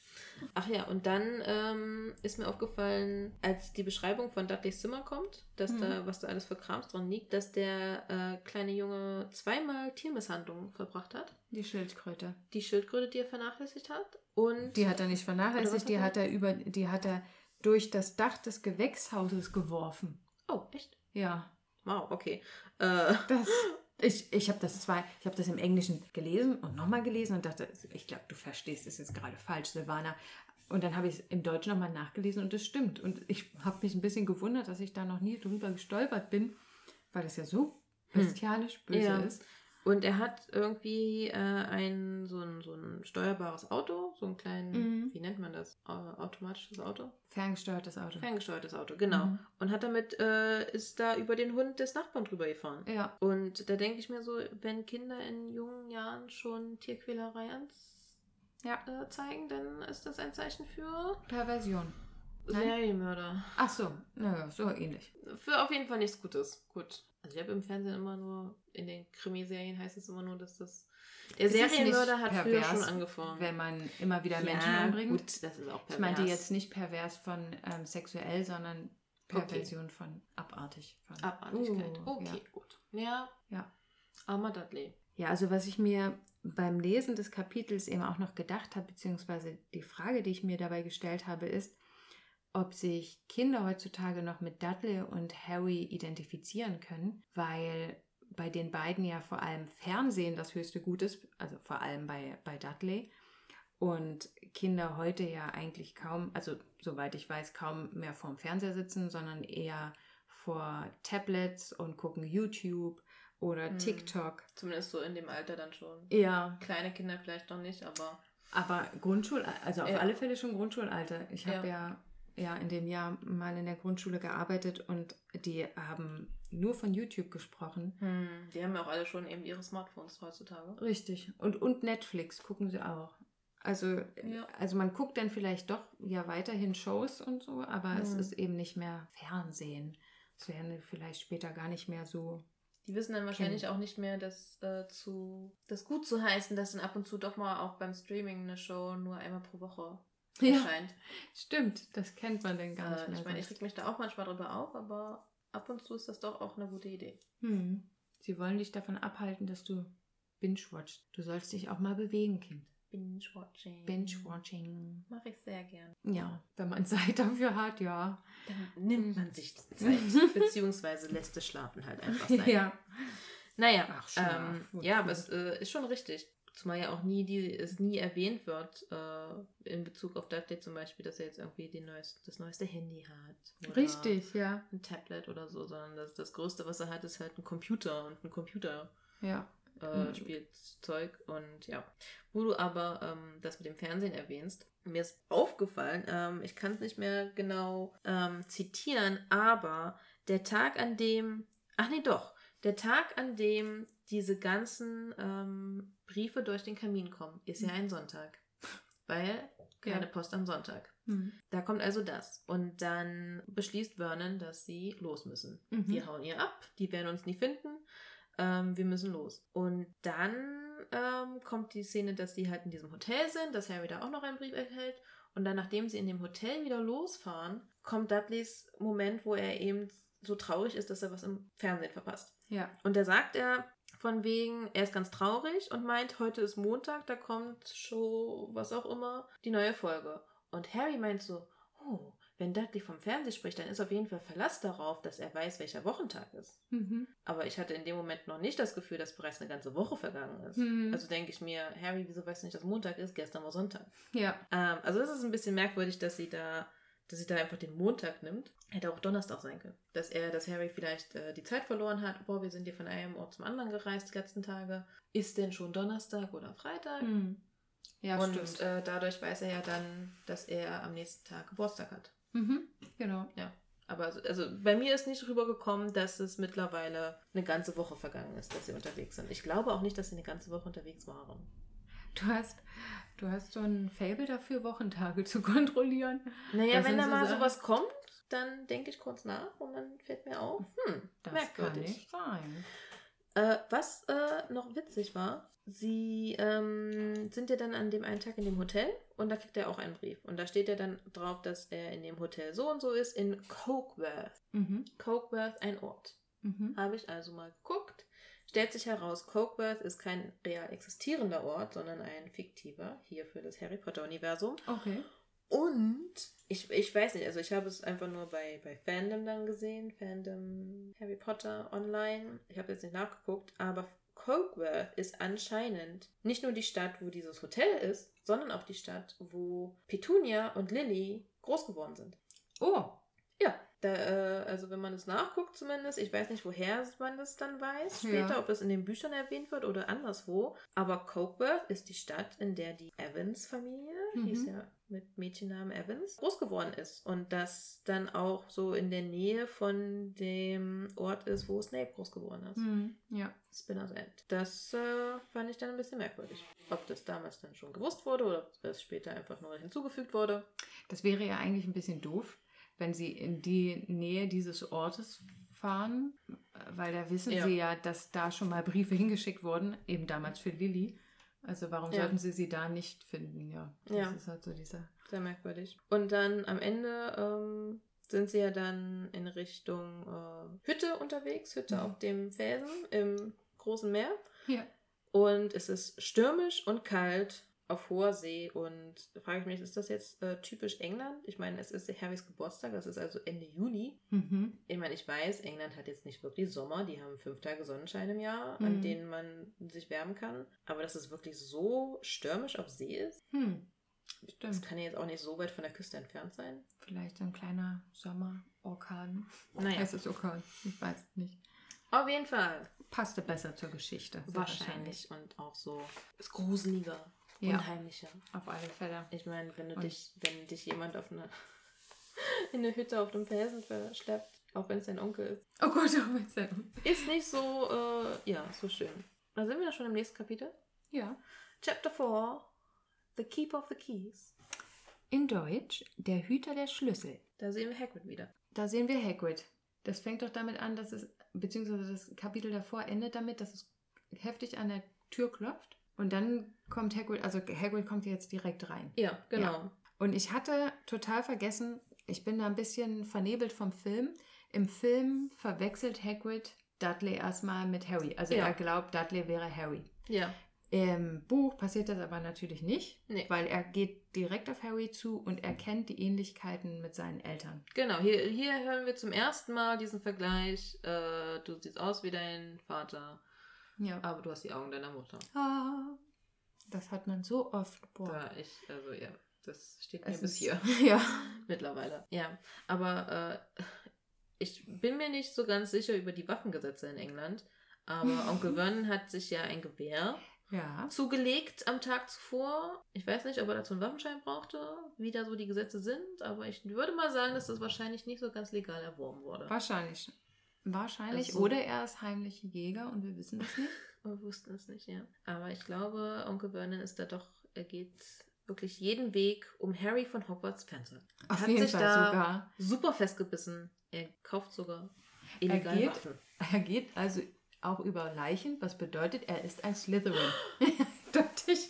Ach ja, und dann ähm, ist mir aufgefallen, als die Beschreibung von Dudleys Zimmer kommt, dass Mhm. da, was da alles für Krams dran liegt, dass der äh, kleine Junge zweimal Tiermisshandlung verbracht hat. Die Schildkröte. Die Schildkröte, die er vernachlässigt hat. Und Die hat er nicht vernachlässigt, die hat hat er über, die hat er durch das Dach des Gewächshauses geworfen. Oh, echt? Ja, Wow, okay. Äh, das. Ich, ich habe das zwei, ich habe das im Englischen gelesen und nochmal gelesen und dachte, ich glaube, du verstehst es jetzt gerade falsch, Silvana. Und dann habe ich es im Deutschen nochmal nachgelesen und es stimmt. Und ich habe mich ein bisschen gewundert, dass ich da noch nie drüber gestolpert bin, weil es ja so bestialisch böse Ja. ist. Und er hat irgendwie äh, ein, so, ein, so ein steuerbares Auto, so einen kleinen, Mhm. wie nennt man das? Äh, automatisches Auto? Ferngesteuertes Auto. Ferngesteuertes Auto, genau. Mhm. Und hat damit, äh, ist da über den Hund des Nachbarn drüber gefahren. Ja, Und da denke ich mir so, wenn Kinder in jungen Jahren schon Tierquälerei ans, Ja. äh, zeigen, dann ist das ein Zeichen für Perversion. Serienmörder. Ach so, naja, so ähnlich. Für auf jeden Fall nichts Gutes. Gut. Also ich habe im Fernsehen immer nur, in den Krimiserien heißt es immer nur, dass das... Der Ist Serienmörder hat früher pervers, schon angefangen. Wenn man immer wieder Menschen ja, umbringt. gut, das ist auch pervers. Ich meinte jetzt nicht pervers von ähm, sexuell, sondern Perversion von abartig. Von, Abartigkeit. Uh, okay, gut. Ja. Ja. Armer Dudley. Ja, also was ich mir beim Lesen des Kapitels eben auch noch gedacht habe, beziehungsweise die Frage, die ich mir dabei gestellt habe, ist, ob sich Kinder heutzutage noch mit Dudley und Harry identifizieren können, weil bei den beiden ja vor allem Fernsehen das höchste Gut ist, also vor allem bei, bei Dudley. Und Kinder heute ja eigentlich kaum, also soweit ich weiß, kaum mehr vorm Fernseher sitzen, sondern eher vor Tablets und gucken YouTube oder Hm. TikTok. Zumindest so in dem Alter dann schon. Ja, Kleine Kinder vielleicht noch nicht, aber aber Grundschul, also auf Ja. alle Fälle schon Grundschulalter. Ich habe Ja. ja. Ja in dem Jahr mal in der Grundschule gearbeitet und die haben nur von YouTube gesprochen. hm, die haben ja auch alle schon eben ihre Smartphones heutzutage. Richtig. Und, und Netflix gucken sie auch. Also, Ja. also man guckt dann vielleicht doch ja weiterhin Shows und so, aber es Mhm. ist eben nicht mehr Fernsehen. Es werden vielleicht später gar nicht mehr so. Die wissen dann wahrscheinlich auch nicht mehr, das, äh, zu, das gut zu heißen, dass dann ab und zu doch mal auch beim Streaming eine Show nur einmal pro Woche Ja. erscheint. Stimmt, das kennt man denn gar nicht Äh, mehr. ich meine, ich reg mich da auch manchmal drüber auf, aber ab und zu ist das doch auch eine gute Idee. Hm. Sie wollen dich davon abhalten, dass du binge-watchst. Du sollst dich auch mal bewegen, Kind. Binge-Watching. Binge-watching. Mache ich sehr gern. Ja, wenn man Zeit dafür hat, ja. dann nimmt man sich die Zeit, beziehungsweise lässt es schlafen halt einfach sein. Ja. Naja, Ach, ähm, ja, aber es äh, ist schon richtig. Zumal ja auch nie die, es nie erwähnt wird, äh, in Bezug auf Dudley zum Beispiel, dass er jetzt irgendwie die neuest, das neueste Handy hat. Richtig, ja. Ein Tablet oder so, sondern das, das Größte, was er hat, ist halt ein Computer und ein Computer. Ja. äh. Spielzeug und ja. Wo du aber ähm, das mit dem Fernsehen erwähnst, mir ist aufgefallen, ähm, ich kann es nicht mehr genau ähm, zitieren, aber der Tag, an dem, ach nee, doch, der Tag, an dem diese ganzen ähm, Briefe durch den Kamin kommen, ist ja ein Sonntag. Weil keine Ja. Post am Sonntag. Mhm. Da kommt also das. Und dann beschließt Vernon, dass sie los müssen. Mhm. Wir hauen ihr ab, die werden uns nie finden. Ähm, wir müssen los. Und dann ähm, kommt die Szene, dass sie halt in diesem Hotel sind, dass Harry da auch noch einen Brief erhält. Und dann, nachdem sie in dem Hotel wieder losfahren, kommt Dudleys Moment, wo er eben so traurig ist, dass er was im Fernsehen verpasst. Ja. Und da sagt er von wegen, er ist ganz traurig und meint, heute ist Montag, da kommt Show, was auch immer, die neue Folge. Und Harry meint so, oh, wenn Dudley vom Fernsehen spricht, dann ist auf jeden Fall Verlass darauf, dass er weiß, welcher Wochentag ist. Mhm. Aber ich hatte in dem Moment noch nicht das Gefühl, dass bereits eine ganze Woche vergangen ist. Mhm. Also denke ich mir, Harry, wieso weißt du nicht, dass Montag ist? Gestern war Sonntag. Ja. Ähm, also das ist ein bisschen merkwürdig, dass sie da, dass sie da einfach den Montag nimmt. Hätte auch Donnerstag sein können. Dass er, dass Harry vielleicht äh, die Zeit verloren hat. Boah, wir sind hier von einem Ort zum anderen gereist die letzten Tage. Ist denn schon Donnerstag oder Freitag? Mhm. Ja, Und stimmt. äh, dadurch weiß er ja dann, dass er am nächsten Tag Geburtstag hat. Mhm. Genau. Aber also, also bei mir ist nicht rübergekommen, dass es mittlerweile eine ganze Woche vergangen ist, dass sie unterwegs sind. Ich glaube auch nicht, dass sie eine ganze Woche unterwegs waren. Du hast, du hast so ein Fable dafür, Wochentage zu kontrollieren. Naja, Das wenn da so mal Sachen- sowas kommt, dann denke ich kurz nach und dann fällt mir auf, hm, Das merkwürdig. kann nicht sein. Äh, was äh, noch witzig war, sie ähm, sind ja dann an dem einen Tag in dem Hotel und da kriegt er auch einen Brief. Und da steht ja dann drauf, dass er in dem Hotel so und so ist, in Cokeworth. Mhm. Cokeworth, ein Ort. Mhm. Habe ich also mal geguckt. Stellt sich heraus, Cokeworth ist kein real existierender Ort, sondern ein fiktiver, hier für das Harry Potter-Universum. Okay. Und ich, ich weiß nicht, also ich habe es einfach nur bei, bei Fandom dann gesehen, Fandom Harry Potter online. Ich habe jetzt nicht nachgeguckt, aber Cokeworth ist anscheinend nicht nur die Stadt, wo dieses Hotel ist, sondern auch die Stadt, wo Petunia und Lily groß geworden sind. Oh. Ja, da, äh, also wenn man es nachguckt zumindest, ich weiß nicht, woher man das dann weiß später, Ja. ob das in den Büchern erwähnt wird oder anderswo, aber Cokeworth ist die Stadt, in der die Evans-Familie, Mhm. hieß ja mit Mädchennamen Evans, groß geworden ist und das dann auch so in der Nähe von dem Ort ist, wo Snape groß geworden ist. Mhm. Ja. Spinner's End. Das äh, fand ich dann ein bisschen merkwürdig. Ob das damals dann schon gewusst wurde oder ob das später einfach nur hinzugefügt wurde. Das wäre ja eigentlich ein bisschen doof, wenn sie in die Nähe dieses Ortes fahren, weil da wissen Ja. sie ja, dass da schon mal Briefe hingeschickt wurden, eben damals für Lilly. Also warum Ja. sollten sie sie da nicht finden? Ja, das Ja. ist halt so dieser. Sehr merkwürdig. Und dann am Ende ähm, sind sie ja dann in Richtung äh, Hütte unterwegs, Hütte Mhm. auf dem Felsen im großen Meer. Ja. Und es ist stürmisch und kalt auf hoher See. Und da frage ich mich, ist das jetzt äh, typisch England? Ich meine, es ist Harrys Geburtstag, das ist also Ende Juni. Mhm. Ich meine, ich weiß, England hat jetzt nicht wirklich Sommer, die haben fünf Tage Sonnenschein im Jahr, an Mhm. denen man sich wärmen kann. Aber dass es wirklich so stürmisch auf See ist, Hm. das kann ja jetzt auch nicht so weit von der Küste entfernt sein. Vielleicht ein kleiner Sommerorkan. Naja. Es Orkan? Ich weiß nicht. Auf jeden Fall. Passte besser zur Geschichte. sehr Wahrscheinlich. Und auch so ist gruseliger, Ja. unheimlicher. Auf alle Fälle. Ich meine, wenn du Und- dich, wenn dich jemand auf eine in eine Hütte auf dem Felsen verschleppt, auch wenn es dein Onkel ist, Oh Gott, oh mein Gott. ist nicht so, äh, ja, so schön. Da sind wir ja schon im nächsten Kapitel. Ja. Chapter 4. The Keep of the Keys. In Deutsch, der Hüter der Schlüssel. Da sehen wir Hagrid wieder. Da sehen wir Hagrid. Das fängt doch damit an, dass es, beziehungsweise das Kapitel davor endet damit, dass es heftig an der Tür klopft. Und dann kommt Hagrid, also Hagrid kommt jetzt direkt rein. Ja, genau. Und ich hatte total vergessen, ich bin da ein bisschen vernebelt vom Film. Im Film verwechselt Hagrid Dudley erstmal mit Harry. Also Ja. er glaubt, Dudley wäre Harry. Ja. Im Buch passiert das aber natürlich nicht, Nee. weil er geht direkt auf Harry zu und erkennt die Ähnlichkeiten mit seinen Eltern. Genau, hier, hier hören wir zum ersten Mal diesen Vergleich. Äh, du siehst aus wie dein Vater, Ja. aber du hast die Augen deiner Mutter. Ah, das hat man so oft. Boah. Da ich, also ja, das steht mir Es bis ist- hier Ja. mittlerweile. Ja, aber äh, ich bin mir nicht so ganz sicher über die Waffengesetze in England. Aber Onkel Vernon hat sich ja ein Gewehr Ja. zugelegt am Tag zuvor. Ich weiß nicht, ob er dazu einen Waffenschein brauchte, wie da so die Gesetze sind, aber ich würde mal sagen, dass das wahrscheinlich nicht so ganz legal erworben wurde. Wahrscheinlich. Wahrscheinlich. Also- Oder er ist heimliche Jäger und wir wissen es nicht. Wir wussten es nicht, ja. Aber ich glaube, Onkel Vernon ist da doch, er geht wirklich jeden Weg, um Harry von Hogwarts fernzuhalten. Auf Hat jeden sich Fall da sogar. super festgebissen. Er kauft sogar illegal geht- Waffen. Er geht also auch über Leichen, was bedeutet, er ist ein Slytherin. Dachte ich.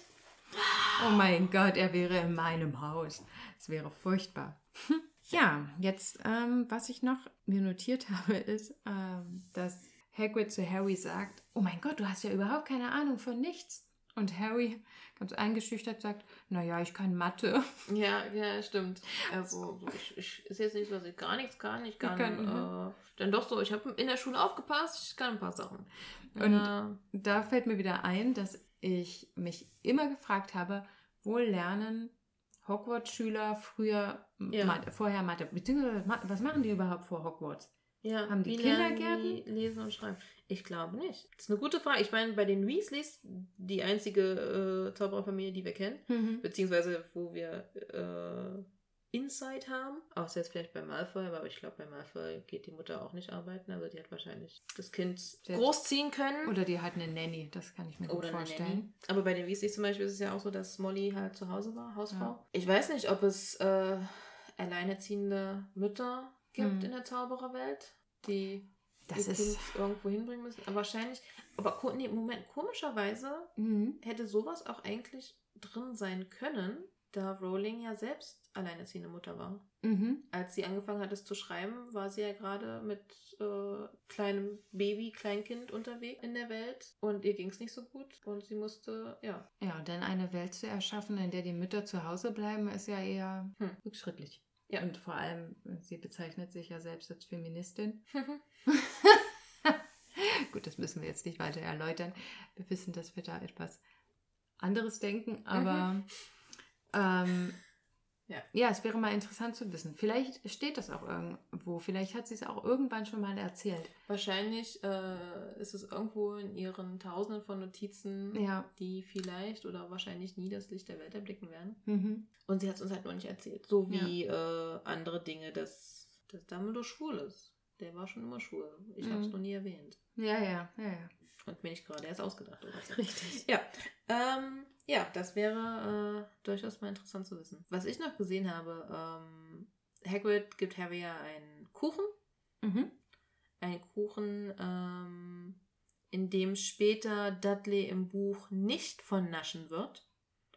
Oh mein Gott, er wäre in meinem Haus. Es wäre furchtbar. Ja, jetzt, ähm, was ich noch mir notiert habe, ist, ähm, dass Hagrid zu Harry sagt, oh mein Gott, du hast ja überhaupt keine Ahnung von nichts. Und Harry ganz eingeschüchtert sagt, naja, ich kann Mathe. Ja, ja, stimmt. Also, ich, ich ist jetzt nicht so, dass ich gar nichts kann. Ich kann, kann, mhm. äh, dann doch so, ich habe in der Schule aufgepasst, ich kann ein paar Sachen. Und- ja, Da fällt mir wieder ein, dass ich mich immer gefragt habe, wo lernen Hogwarts-Schüler früher Ja. Mathe, vorher Mathe? Beziehungsweise was machen die überhaupt vor Hogwarts? ja, Haben die Kindergärten? die lesen und schreiben? Ich glaube nicht. Das ist eine gute Frage. Ich meine, bei den Weasleys, die einzige äh, Zaubererfamilie, die wir kennen, beziehungsweise wo wir äh, Insight haben, außer jetzt vielleicht bei Malfoy, aber ich glaube, bei Malfoy geht die Mutter auch nicht arbeiten, also die hat wahrscheinlich das Kind großziehen können. Oder die hatten eine Nanny, das kann ich mir gut vorstellen. Aber bei den Weasleys zum Beispiel ist es ja auch so, dass Molly halt zu Hause war, Hausfrau. Ja. Ich weiß nicht, ob es äh, alleinerziehende Mütter gibt Hm. in der Zaubererwelt, die Das ihr ist. Kind irgendwo hinbringen müssen. Aber wahrscheinlich, aber nee, Moment, komischerweise Mhm. hätte sowas auch eigentlich drin sein können, da Rowling ja selbst alleinerziehende Mutter war. Mhm. Als sie angefangen hat, es zu schreiben, war sie ja gerade mit äh, kleinem Baby, Kleinkind unterwegs in der Welt und ihr ging es nicht so gut und sie musste, ja. Ja, und dann eine Welt zu erschaffen, in der die Mütter zu Hause bleiben, ist ja eher Hm. rückschrittlich. Ja. Und vor allem, sie bezeichnet sich ja selbst als Feministin. Gut, das müssen wir jetzt nicht weiter erläutern. Wir wissen, dass wir da etwas anderes denken, aber ähm, Ja. ja, es wäre mal interessant zu wissen. Vielleicht steht das auch irgendwo, vielleicht hat sie es auch irgendwann schon mal erzählt. Wahrscheinlich äh, ist es irgendwo in ihren Tausenden von Notizen, Ja. die vielleicht oder wahrscheinlich nie das Licht der Welt erblicken werden. Mhm. Und sie hat es uns halt noch nicht erzählt. So wie äh, andere Dinge, dass, dass Dumbledore schwul ist. Der war schon immer schwul. Ich habe es Mhm. noch nie erwähnt. Ja, ja, ja, ja. Und mir nicht gerade erst ausgedacht oder so. Richtig. Ja, ähm, ja, das wäre äh, durchaus mal interessant zu wissen. Was ich noch gesehen habe, ähm, Hagrid gibt Harry ja einen Kuchen. Mhm. Einen Kuchen, ähm, in dem später Dudley im Buch nicht von naschen wird.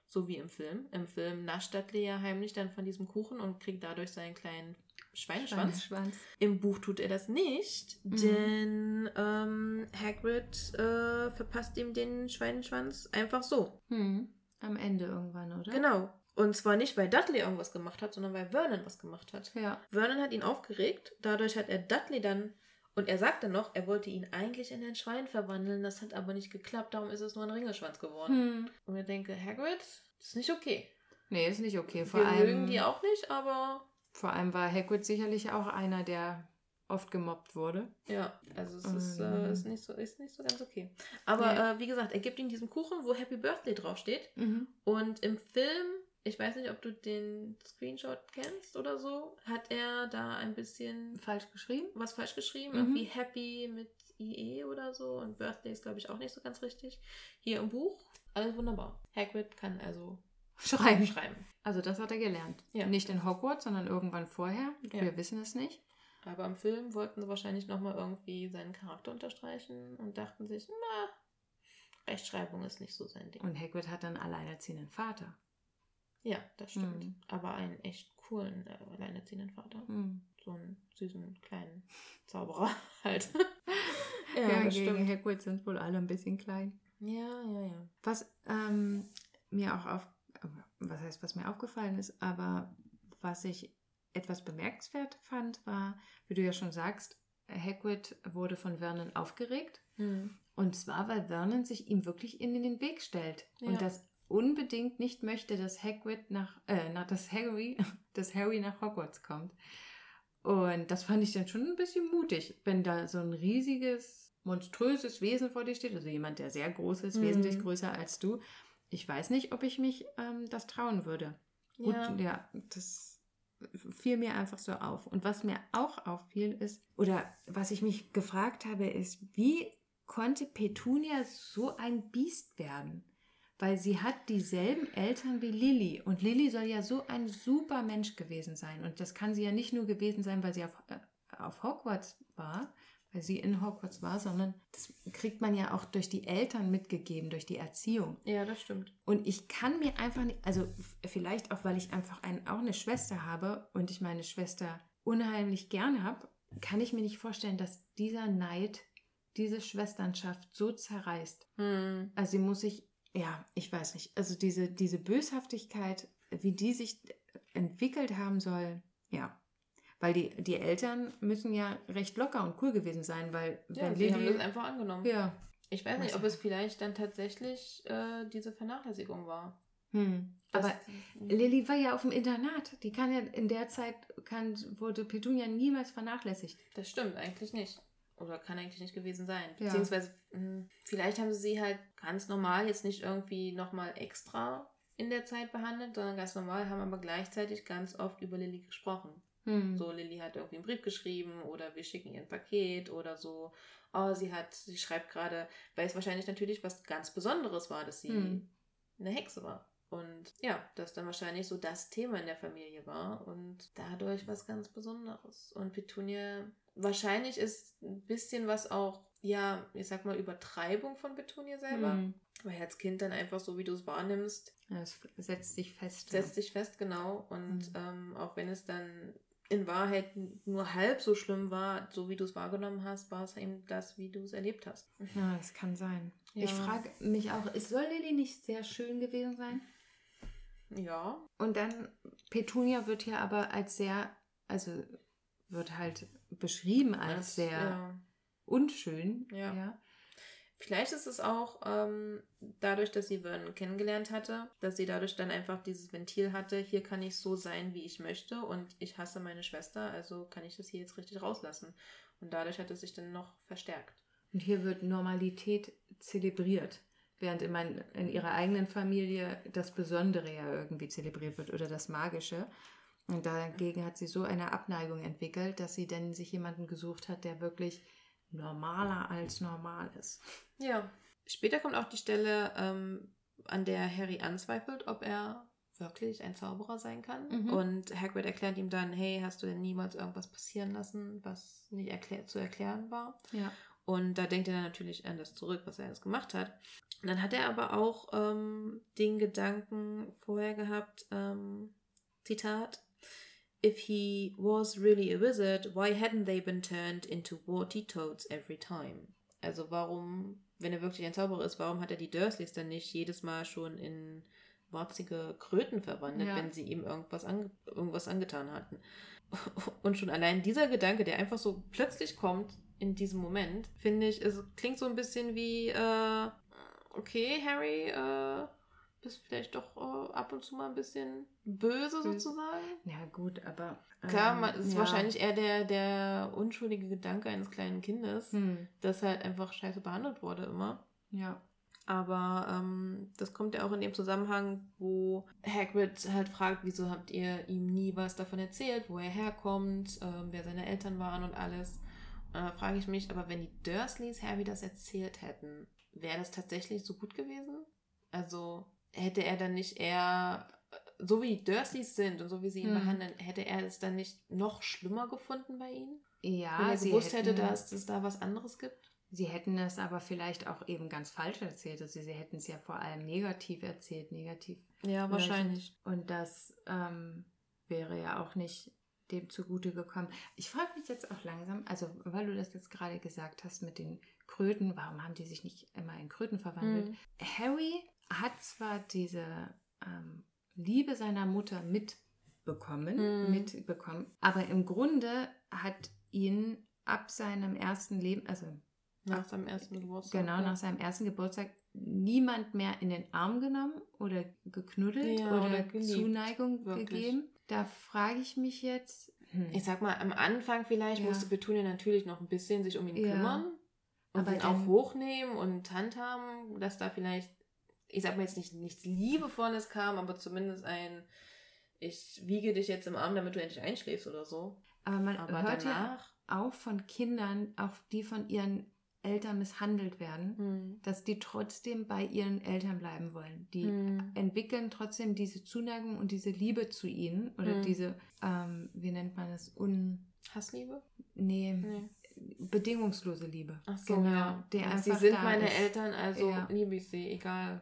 So wie im Film. Im Film nascht Dudley ja heimlich dann von diesem Kuchen und kriegt dadurch seinen kleinen Schweineschwanz. Schwanz. Im Buch tut er das nicht, Mhm. denn ähm, Hagrid äh, verpasst ihm den Schweineschwanz einfach so. Hm. Am Ende irgendwann, oder? Genau. Und zwar nicht, weil Dudley irgendwas gemacht hat, sondern weil Vernon was gemacht hat. Ja. Vernon hat ihn aufgeregt, dadurch hat er Dudley dann, und er sagte noch, er wollte ihn eigentlich in ein Schwein verwandeln, das hat aber nicht geklappt, darum ist es nur ein Ringelschwanz geworden. Hm. Und ich denke, Hagrid, das ist nicht okay. Nee, ist nicht okay. Vor Wir allem, mögen die auch nicht, aber vor allem war Hagrid sicherlich auch einer, der oft gemobbt wurde. Ja, also es ist, Ähm. äh, ist, nicht so, ist nicht so ganz okay. Aber Nee. äh, wie gesagt, er gibt ihm diesen Kuchen, wo Happy Birthday draufsteht. Mhm. Und im Film, ich weiß nicht, ob du den Screenshot kennst oder so, hat er da ein bisschen Falsch geschrieben? was falsch geschrieben. Mhm. Irgendwie Happy mit IE oder so. Und Birthday ist, glaube ich, auch nicht so ganz richtig. Hier im Buch, alles wunderbar. Hagrid kann also Schreiben. schreiben. Also das hat er gelernt. Ja. Nicht in Hogwarts, sondern irgendwann vorher. Ja. Wir wissen es nicht. Aber im Film wollten sie wahrscheinlich nochmal irgendwie seinen Charakter unterstreichen und dachten sich, na, Rechtschreibung ist nicht so sein Ding. Und Hagrid hat einen alleinerziehenden Vater. Ja, das stimmt. Mhm. Aber einen echt coolen, äh, alleinerziehenden Vater. Hm. So einen süßen, kleinen Zauberer halt. Ja, ja, das gegen stimmt. Hagrid sind wohl alle ein bisschen klein. Ja, ja, ja. Was ähm, mir auch auf, was heißt, was mir aufgefallen ist, aber was ich etwas bemerkenswert fand, war, wie du ja schon sagst, Hagrid wurde von Vernon aufgeregt. Hm. Und zwar, weil Vernon sich ihm wirklich in den Weg stellt. Ja. Und das unbedingt nicht möchte, dass Hagrid nach, äh, nach dass Harry, dass Harry nach Hogwarts kommt. Und das fand ich dann schon ein bisschen mutig, wenn da so ein riesiges, monströses Wesen vor dir steht, also jemand, der sehr groß ist, Mhm. wesentlich größer als du. Ich weiß nicht, ob ich mich ähm, das trauen würde. Gut, Ja. ja, das fiel mir einfach so auf. Und was mir auch auffiel ist, oder was ich mich gefragt habe, ist, wie konnte Petunia so ein Biest werden? Weil sie hat dieselben Eltern wie Lilly. Und Lilly soll ja so ein super Mensch gewesen sein. Und das kann sie ja nicht nur gewesen sein, weil sie auf, äh, auf Hogwarts war, weil sie in Hogwarts war, sondern das kriegt man ja auch durch die Eltern mitgegeben, durch die Erziehung. Ja, das stimmt. Und ich kann mir einfach nicht, also vielleicht auch, weil ich einfach ein, auch eine Schwester habe und ich meine Schwester unheimlich gern habe, kann ich mir nicht vorstellen, dass dieser Neid diese Schwesternschaft so zerreißt. Hm. Also sie muss sich, ja, ich weiß nicht, also diese, diese Böshaftigkeit, wie die sich entwickelt haben soll, ja. Weil die, die Eltern müssen ja recht locker und cool gewesen sein, weil Ja, wenn sie haben Lilly- das einfach angenommen. ja, Ich weiß nicht, ob es vielleicht dann tatsächlich äh, diese Vernachlässigung war. hm. Aber Lilly war ja auf dem Internat. Die kann ja in der Zeit kann, wurde Petunia niemals vernachlässigt. Das stimmt eigentlich nicht. Oder kann eigentlich nicht gewesen sein. Ja. Beziehungsweise, mh, vielleicht haben sie sie halt ganz normal jetzt nicht irgendwie nochmal extra in der Zeit behandelt, sondern ganz normal, haben aber gleichzeitig ganz oft über Lilly gesprochen. Hm. So, Lilly hat irgendwie einen Brief geschrieben oder wir schicken ihr ein Paket oder so. Oh, sie hat, sie schreibt gerade, weil es wahrscheinlich natürlich was ganz Besonderes war, dass sie Hm. eine Hexe war. Und ja, das dann wahrscheinlich so das Thema in der Familie war und dadurch was ganz Besonderes. Und Petunia, wahrscheinlich ist ein bisschen was auch, ja, ich sag mal, Übertreibung von Petunia selber. Hm. Weil als Kind dann einfach so, wie du es wahrnimmst, Ja, Es setzt sich fest. setzt sich fest, genau. Und Mhm. ähm, auch wenn es dann in Wahrheit nur halb so schlimm war, so wie du es wahrgenommen hast, war es eben das, wie du es erlebt hast. Ja, das kann sein. Ja. Ich frage mich auch, ist- soll Lilly nicht sehr schön gewesen sein? Ja. Und dann, Petunia wird ja aber als sehr, also wird halt beschrieben als Das- sehr ja. unschön. Ja. ja. Vielleicht ist es auch ähm, dadurch, dass sie Vernon kennengelernt hatte, dass sie dadurch dann einfach dieses Ventil hatte, hier kann ich so sein, wie ich möchte und ich hasse meine Schwester, also kann ich das hier jetzt richtig rauslassen. Und dadurch hat es sich dann noch verstärkt. Und hier wird Normalität zelebriert, während in, mein, in ihrer eigenen Familie das Besondere ja irgendwie zelebriert wird oder das Magische. Und dagegen hat sie so eine Abneigung entwickelt, dass sie dann sich jemanden gesucht hat, der wirklich normaler als normal ist. Ja. Später kommt auch die Stelle, ähm, an der Harry anzweifelt, ob er wirklich ein Zauberer sein kann. Mhm. Und Hagrid erklärt ihm dann, hey, hast du denn niemals irgendwas passieren lassen, was nicht erklär zu erklären war? Ja. Und da denkt er dann natürlich an das zurück, was er alles gemacht hat. Und dann hat er aber auch ähm, den Gedanken vorher gehabt, ähm, Zitat, If he was really a wizard, why hadn't they been turned into warty toads every time? Also warum, wenn er wirklich ein Zauberer ist, warum hat er die Dursleys dann nicht jedes Mal schon in warzige Kröten verwandelt, Ja. wenn sie ihm irgendwas, ange irgendwas angetan hatten? Und schon allein dieser Gedanke, der einfach so plötzlich kommt in diesem Moment, finde ich, es klingt so ein bisschen wie, äh, okay, Harry, äh, bist vielleicht doch äh, ab und zu mal ein bisschen böse Böse. sozusagen. Ja, gut, aber. Klar, ähm, man, es ist ja. wahrscheinlich eher der, der unschuldige Gedanke eines kleinen Kindes, Hm, das halt einfach scheiße behandelt wurde immer. ja. Aber ähm, das kommt ja auch in dem Zusammenhang, wo Hagrid halt fragt, wieso habt ihr ihm nie was davon erzählt, wo er herkommt, ähm, wer seine Eltern waren und alles. Und da frage ich mich, aber wenn die Dursleys Harry das erzählt hätten, wäre das tatsächlich so gut gewesen? Also hätte er dann nicht eher, so wie die Dursleys sind und so wie sie ihn Hm. behandeln, hätte er es dann nicht noch schlimmer gefunden bei ihnen? Ja, wenn er sie gewusst hätte, hätten- dass es da was anderes gibt? Sie hätten es aber vielleicht auch eben ganz falsch erzählt. Also sie hätten es ja vor allem negativ erzählt, negativ. Ja, wahrscheinlich. Und das ähm, wäre ja auch nicht dem zugute gekommen. Ich frage mich jetzt auch langsam, also weil du das jetzt gerade gesagt hast mit den Kröten, warum haben die sich nicht immer in Kröten verwandelt? Mhm. Harry hat zwar diese ähm, Liebe seiner Mutter mitbekommen, Mhm. mitbekommen, aber im Grunde hat ihn ab seinem ersten Leben, also Nach seinem ersten Geburtstag. genau ja. nach seinem ersten Geburtstag, niemand mehr in den Arm genommen oder geknuddelt Ja, oder, oder geliebt, Zuneigung wirklich. gegeben. Da frage ich mich jetzt. Hm, Ich sag mal, am Anfang vielleicht Ja. musste Petunia natürlich noch ein bisschen sich um ihn kümmern und Aber ihn dann- auch hochnehmen und handhaben, dass da vielleicht, ich sag mal jetzt nicht nichts Liebevolles kam, aber zumindest ein, ich wiege dich jetzt im Arm, damit du endlich einschläfst oder so. aber man Aber hört ja danach, auch von Kindern, auch die von ihren Eltern misshandelt werden, hm, dass die trotzdem bei ihren Eltern bleiben wollen. Die hm, entwickeln trotzdem diese Zuneigung und diese Liebe zu ihnen oder Mhm. diese, ähm, wie nennt man es, un... Hassliebe? Nee, Nee. bedingungslose Liebe. Ach so, genau, ja. die Ja, Sie sind meine ist. Eltern, also Ja. liebe ich sie, egal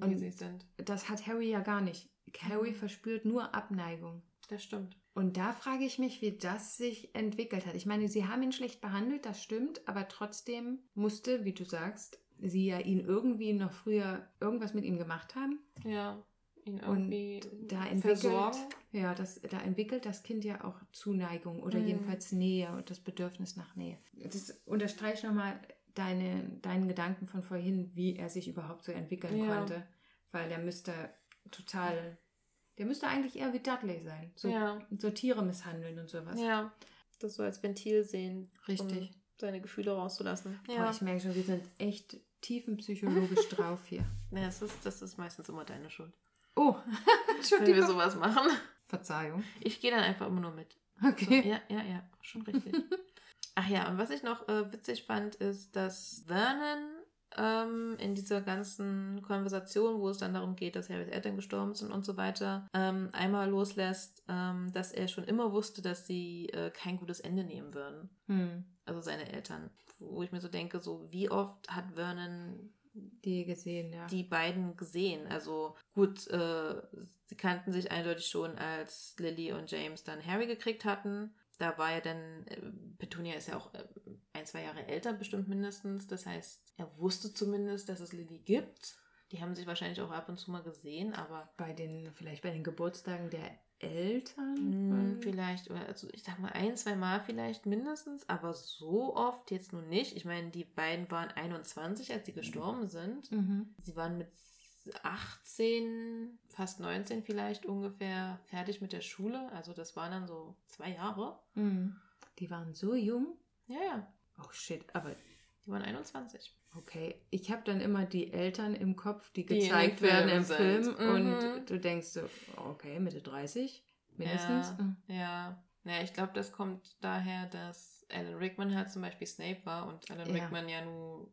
wie Und- sie sind. Das hat Harry ja gar nicht. Harry Mhm. verspürt nur Abneigung. Das stimmt. Und da frage ich mich, wie das sich entwickelt hat. Ich meine, sie haben ihn schlecht behandelt, das stimmt, aber trotzdem musste, wie du sagst, sie ja ihn irgendwie noch früher irgendwas mit ihm gemacht haben. Ja, ihn Und irgendwie da entwickelt, versorgen. ja, das, da entwickelt das Kind ja auch Zuneigung oder Mhm. jedenfalls Nähe und das Bedürfnis nach Nähe. Das unterstreicht nochmal deine, deinen Gedanken von vorhin, wie er sich überhaupt so entwickeln Ja. konnte. Weil der müsste total, der müsste eigentlich eher wie Dudley sein. So, Ja. so Tiere misshandeln und sowas. Ja, das so als Ventil sehen, Richtig. um seine Gefühle rauszulassen. Boah, ich merke schon, wir sind echt tiefenpsychologisch drauf hier. ja das, ist, das ist meistens immer deine Schuld, Oh, wenn wir Entschuldigung. sowas machen. Verzeihung. Ich gehe dann einfach immer nur mit. Okay. So, ja, ja, ja, schon richtig. Ach ja, und was ich noch äh, witzig fand, ist, dass Vernon ähm, in dieser ganzen Konversation, wo es dann darum geht, dass Harrys Eltern gestorben sind und so weiter, ähm, einmal loslässt, ähm, dass er schon immer wusste, dass sie äh, kein gutes Ende nehmen würden. Hm. Also seine Eltern. Wo ich mir so denke, so wie oft hat Vernon Die gesehen, ja. die beiden gesehen. Also gut, äh, sie kannten sich eindeutig schon, als Lily und James dann Harry gekriegt hatten. Da war ja dann, äh, Petunia ist ja auch äh, ein, zwei Jahre älter, bestimmt mindestens. Das heißt, er wusste zumindest, dass es Lily gibt. Die haben sich wahrscheinlich auch ab und zu mal gesehen, aber bei den, vielleicht bei den Geburtstagen der Eltern. Hm, vielleicht, oder also ich sag mal ein, zwei Mal vielleicht mindestens, aber so oft jetzt nun nicht. Ich meine, die beiden waren 21, als sie gestorben sind. Mhm. Sie waren mit 18, fast 19 vielleicht ungefähr fertig mit der Schule. Also das waren dann so zwei Jahre. Mhm. Die waren so jung. Ja, ja, Oh shit, aber die waren 21. okay. Ich habe dann immer die Eltern im Kopf, die Die gezeigt werden im Film. sind. Mhm. Und du denkst so, okay, Mitte 30 mindestens. Ja. Mhm. Ja, ja ich glaube, das kommt daher, dass Alan Rickman halt zum Beispiel Snape war und Alan Ja. Rickman ja nun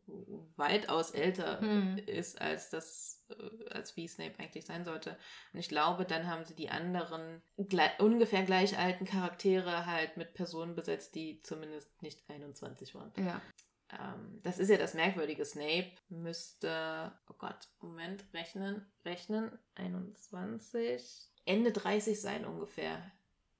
weitaus älter Hm. ist als das, äh, als wie Snape eigentlich sein sollte. Und ich glaube, dann haben sie die anderen gle ungefähr gleich alten Charaktere halt mit Personen besetzt, die zumindest nicht 21 waren. Ja. Ähm, das ist ja das Merkwürdige. Snape müsste, oh Gott, Moment, rechnen, rechnen, 21, Ende 30 sein ungefähr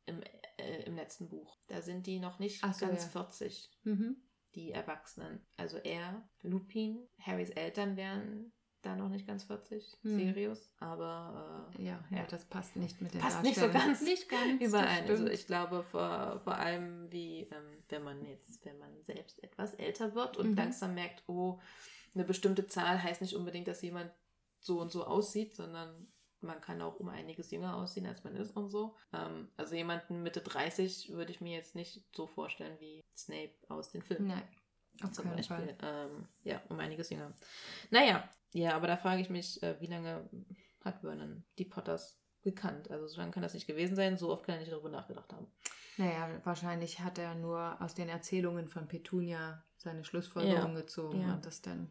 im, äh, im letzten Buch. Da sind die noch nicht so, ganz ja. 40, Mhm. die Erwachsenen. Also er, Lupin, Harrys Eltern wären da noch nicht ganz 40, Hm. Sirius, aber äh, Ja, ja, das passt nicht mit den Passt nicht so ganz Nicht ganz. überein. Also ich glaube vor, vor allem, wie ähm, wenn man jetzt, wenn man selbst etwas älter wird und Mhm. langsam merkt, oh, eine bestimmte Zahl heißt nicht unbedingt, dass jemand so und so aussieht, sondern man kann auch um einiges jünger aussehen, als man ist und so. Ähm, also jemanden Mitte 30 würde ich mir jetzt nicht so vorstellen wie Snape aus den Filmen Nein, auf zum Beispiel. Ähm, ja, um einiges jünger. Naja, ja, aber da frage ich mich, äh, wie lange hat Vernon die Potters gekannt? Also so lange kann das nicht gewesen sein, so oft kann er nicht darüber nachgedacht haben. Naja, wahrscheinlich hat er nur aus den Erzählungen von Petunia seine Schlussfolgerung gezogen ja. und das dann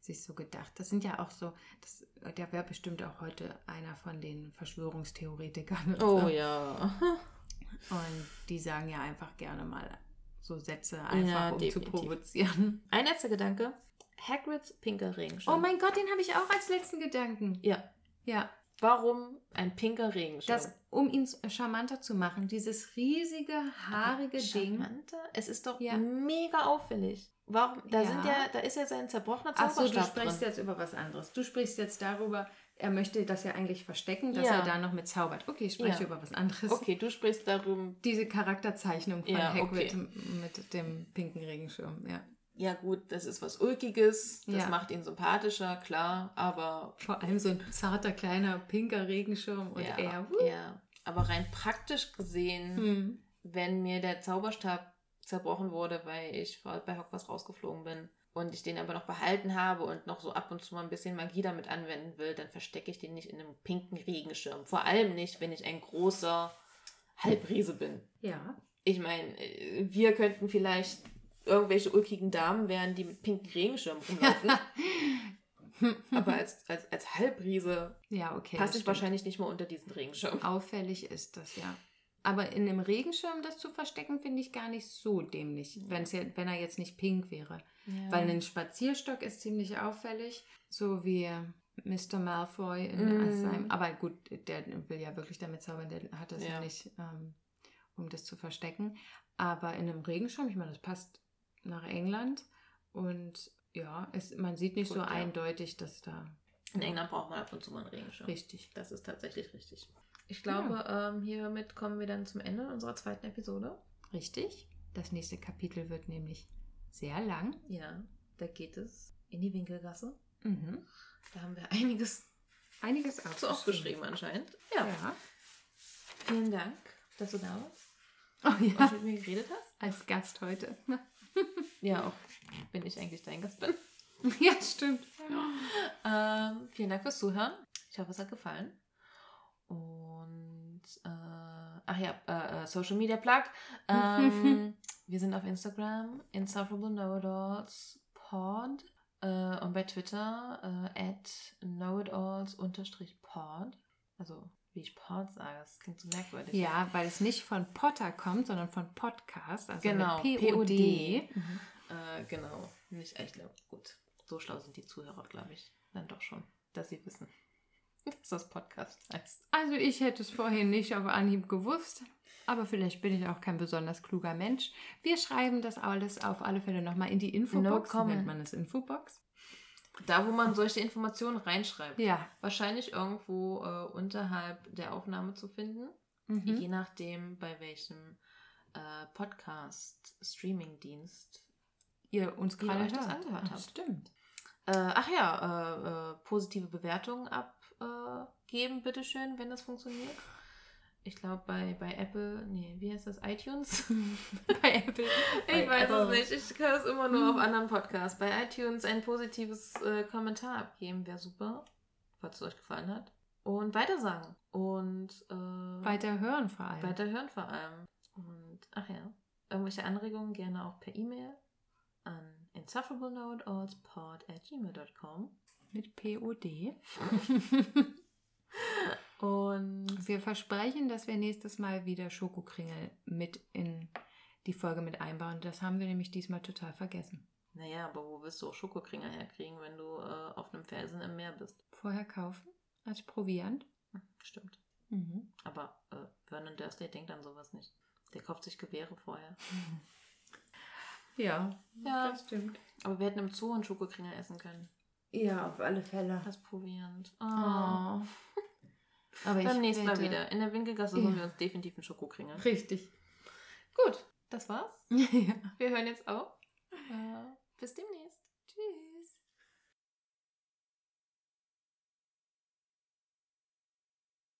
sich so gedacht. Das sind ja auch so, das, der wäre bestimmt auch heute einer von den Verschwörungstheoretikern. Oh so. ja. Und die sagen ja einfach gerne mal so Sätze, einfach Ja, um definitiv. zu provozieren. Ein letzter Gedanke. Hagrids pinker Regenschirm. Oh mein Gott, den habe ich auch als letzten Gedanken. Ja, Ja, Warum ein pinker Regenschirm? Das, um ihn charmanter zu machen, dieses riesige, haarige Ding. Charmanter? Es ist doch Ja. mega auffällig. Warum? Da Ja. sind ja, da ist ja sein zerbrochener Achso, du Zauberstab sprichst drin. jetzt über was anderes. Du sprichst jetzt darüber, er möchte das ja eigentlich verstecken, dass Ja. er da noch mit zaubert. Okay, ich spreche Ja. über was anderes. Okay, du sprichst darum. Diese Charakterzeichnung von Ja, Hagrid okay. mit dem pinken Regenschirm, ja. Ja gut, das ist was Ulkiges, das macht ihn sympathischer, klar, aber Vor allem so ein zarter, kleiner, pinker Regenschirm und ja, er. ja, aber rein praktisch gesehen, Hm. wenn mir der Zauberstab zerbrochen wurde, weil ich bei Hogwarts rausgeflogen bin und ich den aber noch behalten habe und noch so ab und zu mal ein bisschen Magie damit anwenden will, dann verstecke ich den nicht in einem pinken Regenschirm. Vor allem nicht, wenn ich ein großer Halbriese bin. Ja. Ich meine, wir könnten vielleicht irgendwelche ulkigen Damen werden, die mit pinken Regenschirmen rumlaufen. aber als, als, als Halbriese ja, okay. passe ich stimmt. wahrscheinlich nicht mal unter diesen Regenschirm. Auffällig ist das, ja. Aber in einem Regenschirm das zu verstecken, finde ich gar nicht so dämlich, wenn's ja, wenn er jetzt nicht pink wäre. Weil ein Spazierstock ist ziemlich auffällig, so wie Mr. Malfoy in Mm. seinem. Aber gut, der will ja wirklich damit zaubern, der hat das ja, Ja. nicht, ähm, um das zu verstecken. Aber in einem Regenschirm, ich meine, das passt nach England und ja, es, man sieht nicht Gut, so ja. eindeutig, dass da In England braucht man ab und zu mal einen Regenschirm. richtig. Das ist tatsächlich richtig. Ich glaube, ähm, hiermit kommen wir dann zum Ende unserer zweiten Episode. Richtig. Das nächste Kapitel wird nämlich sehr lang. Ja, da geht es in die Winkelgasse. Mhm. Da haben wir einiges Einiges zu aufgeschrieben. anscheinend. Ja. Ja. Vielen Dank, dass du da warst Oh und ja. mit mir geredet hast. Als Gast heute. Ja, auch wenn ich eigentlich dein Gast bin. ja, stimmt. Ähm, vielen Dank fürs Zuhören. Ich hoffe, es hat gefallen. Und, ach ja, äh, äh, Social Media Plug. Ähm, wir sind auf Instagram, Insufferable Know-It-Alls Pod. Äh, und bei Twitter, äh, at knowitalls-pod. Also, wie ich Pod sage, das klingt so merkwürdig. Ja, weil es nicht von Potter kommt, sondern von Podcast. Also genau. mit POD. Mhm. Äh, genau. Nicht, ich glaube, gut. So schlau sind die Zuhörer, glaube ich, dann doch schon, dass sie wissen, dass das Podcast heißt. Also ich hätte es vorhin nicht auf Anhieb gewusst. Aber vielleicht bin ich auch kein besonders kluger Mensch. Wir schreiben das alles auf alle Fälle nochmal in die Infobox. comment. nennt man es Infobox? Da, wo man solche Informationen reinschreibt. Ja. Wahrscheinlich irgendwo äh, unterhalb der Aufnahme zu finden. Je Mhm. nachdem, bei welchem äh, Podcast-Streaming-Dienst. Ihr uns gerade das hört. angehört habt. Stimmt. Äh, ach ja, äh, äh, positive Bewertungen abgeben, bitteschön, wenn das funktioniert. Ich glaube, bei, bei Apple, nee, wie heißt das? iTunes? Bei Apple. Ich weiß Apple. es nicht. Ich höre es immer nur auf anderen Podcasts. Bei iTunes ein positives äh, Kommentar abgeben wäre super, falls es euch gefallen hat. Und weitersagen. Und äh, Weiter hören vor allem. weiterhören vor allem. Und ach ja, irgendwelche Anregungen gerne auch per E-Mail an insufferablenotallspod at gmail.com. Mit POD. Und Wir versprechen, dass wir nächstes Mal wieder Schokokringel mit in die Folge mit einbauen. Das haben wir nämlich diesmal total vergessen. naja, aber wo willst du auch Schokokringer herkriegen, wenn du äh, auf einem Felsen im Meer bist? Vorher kaufen als Proviant. Hm, stimmt. Mhm. Aber äh, Vernon Dursley denkt an sowas nicht. Der kauft sich Gewehre vorher. Ja, Ja. das stimmt. Aber wir hätten im Zoo einen Schokokringer essen können. Ja, auf alle Fälle. Das Proviant. Oh. Oh. Aber Beim nächsten Mal wieder. In der Winkelgasse Ja. holen wir uns definitiv einen Schokokringer. Richtig. Gut, das war's. ja. Wir hören jetzt auf. Äh, bis demnächst.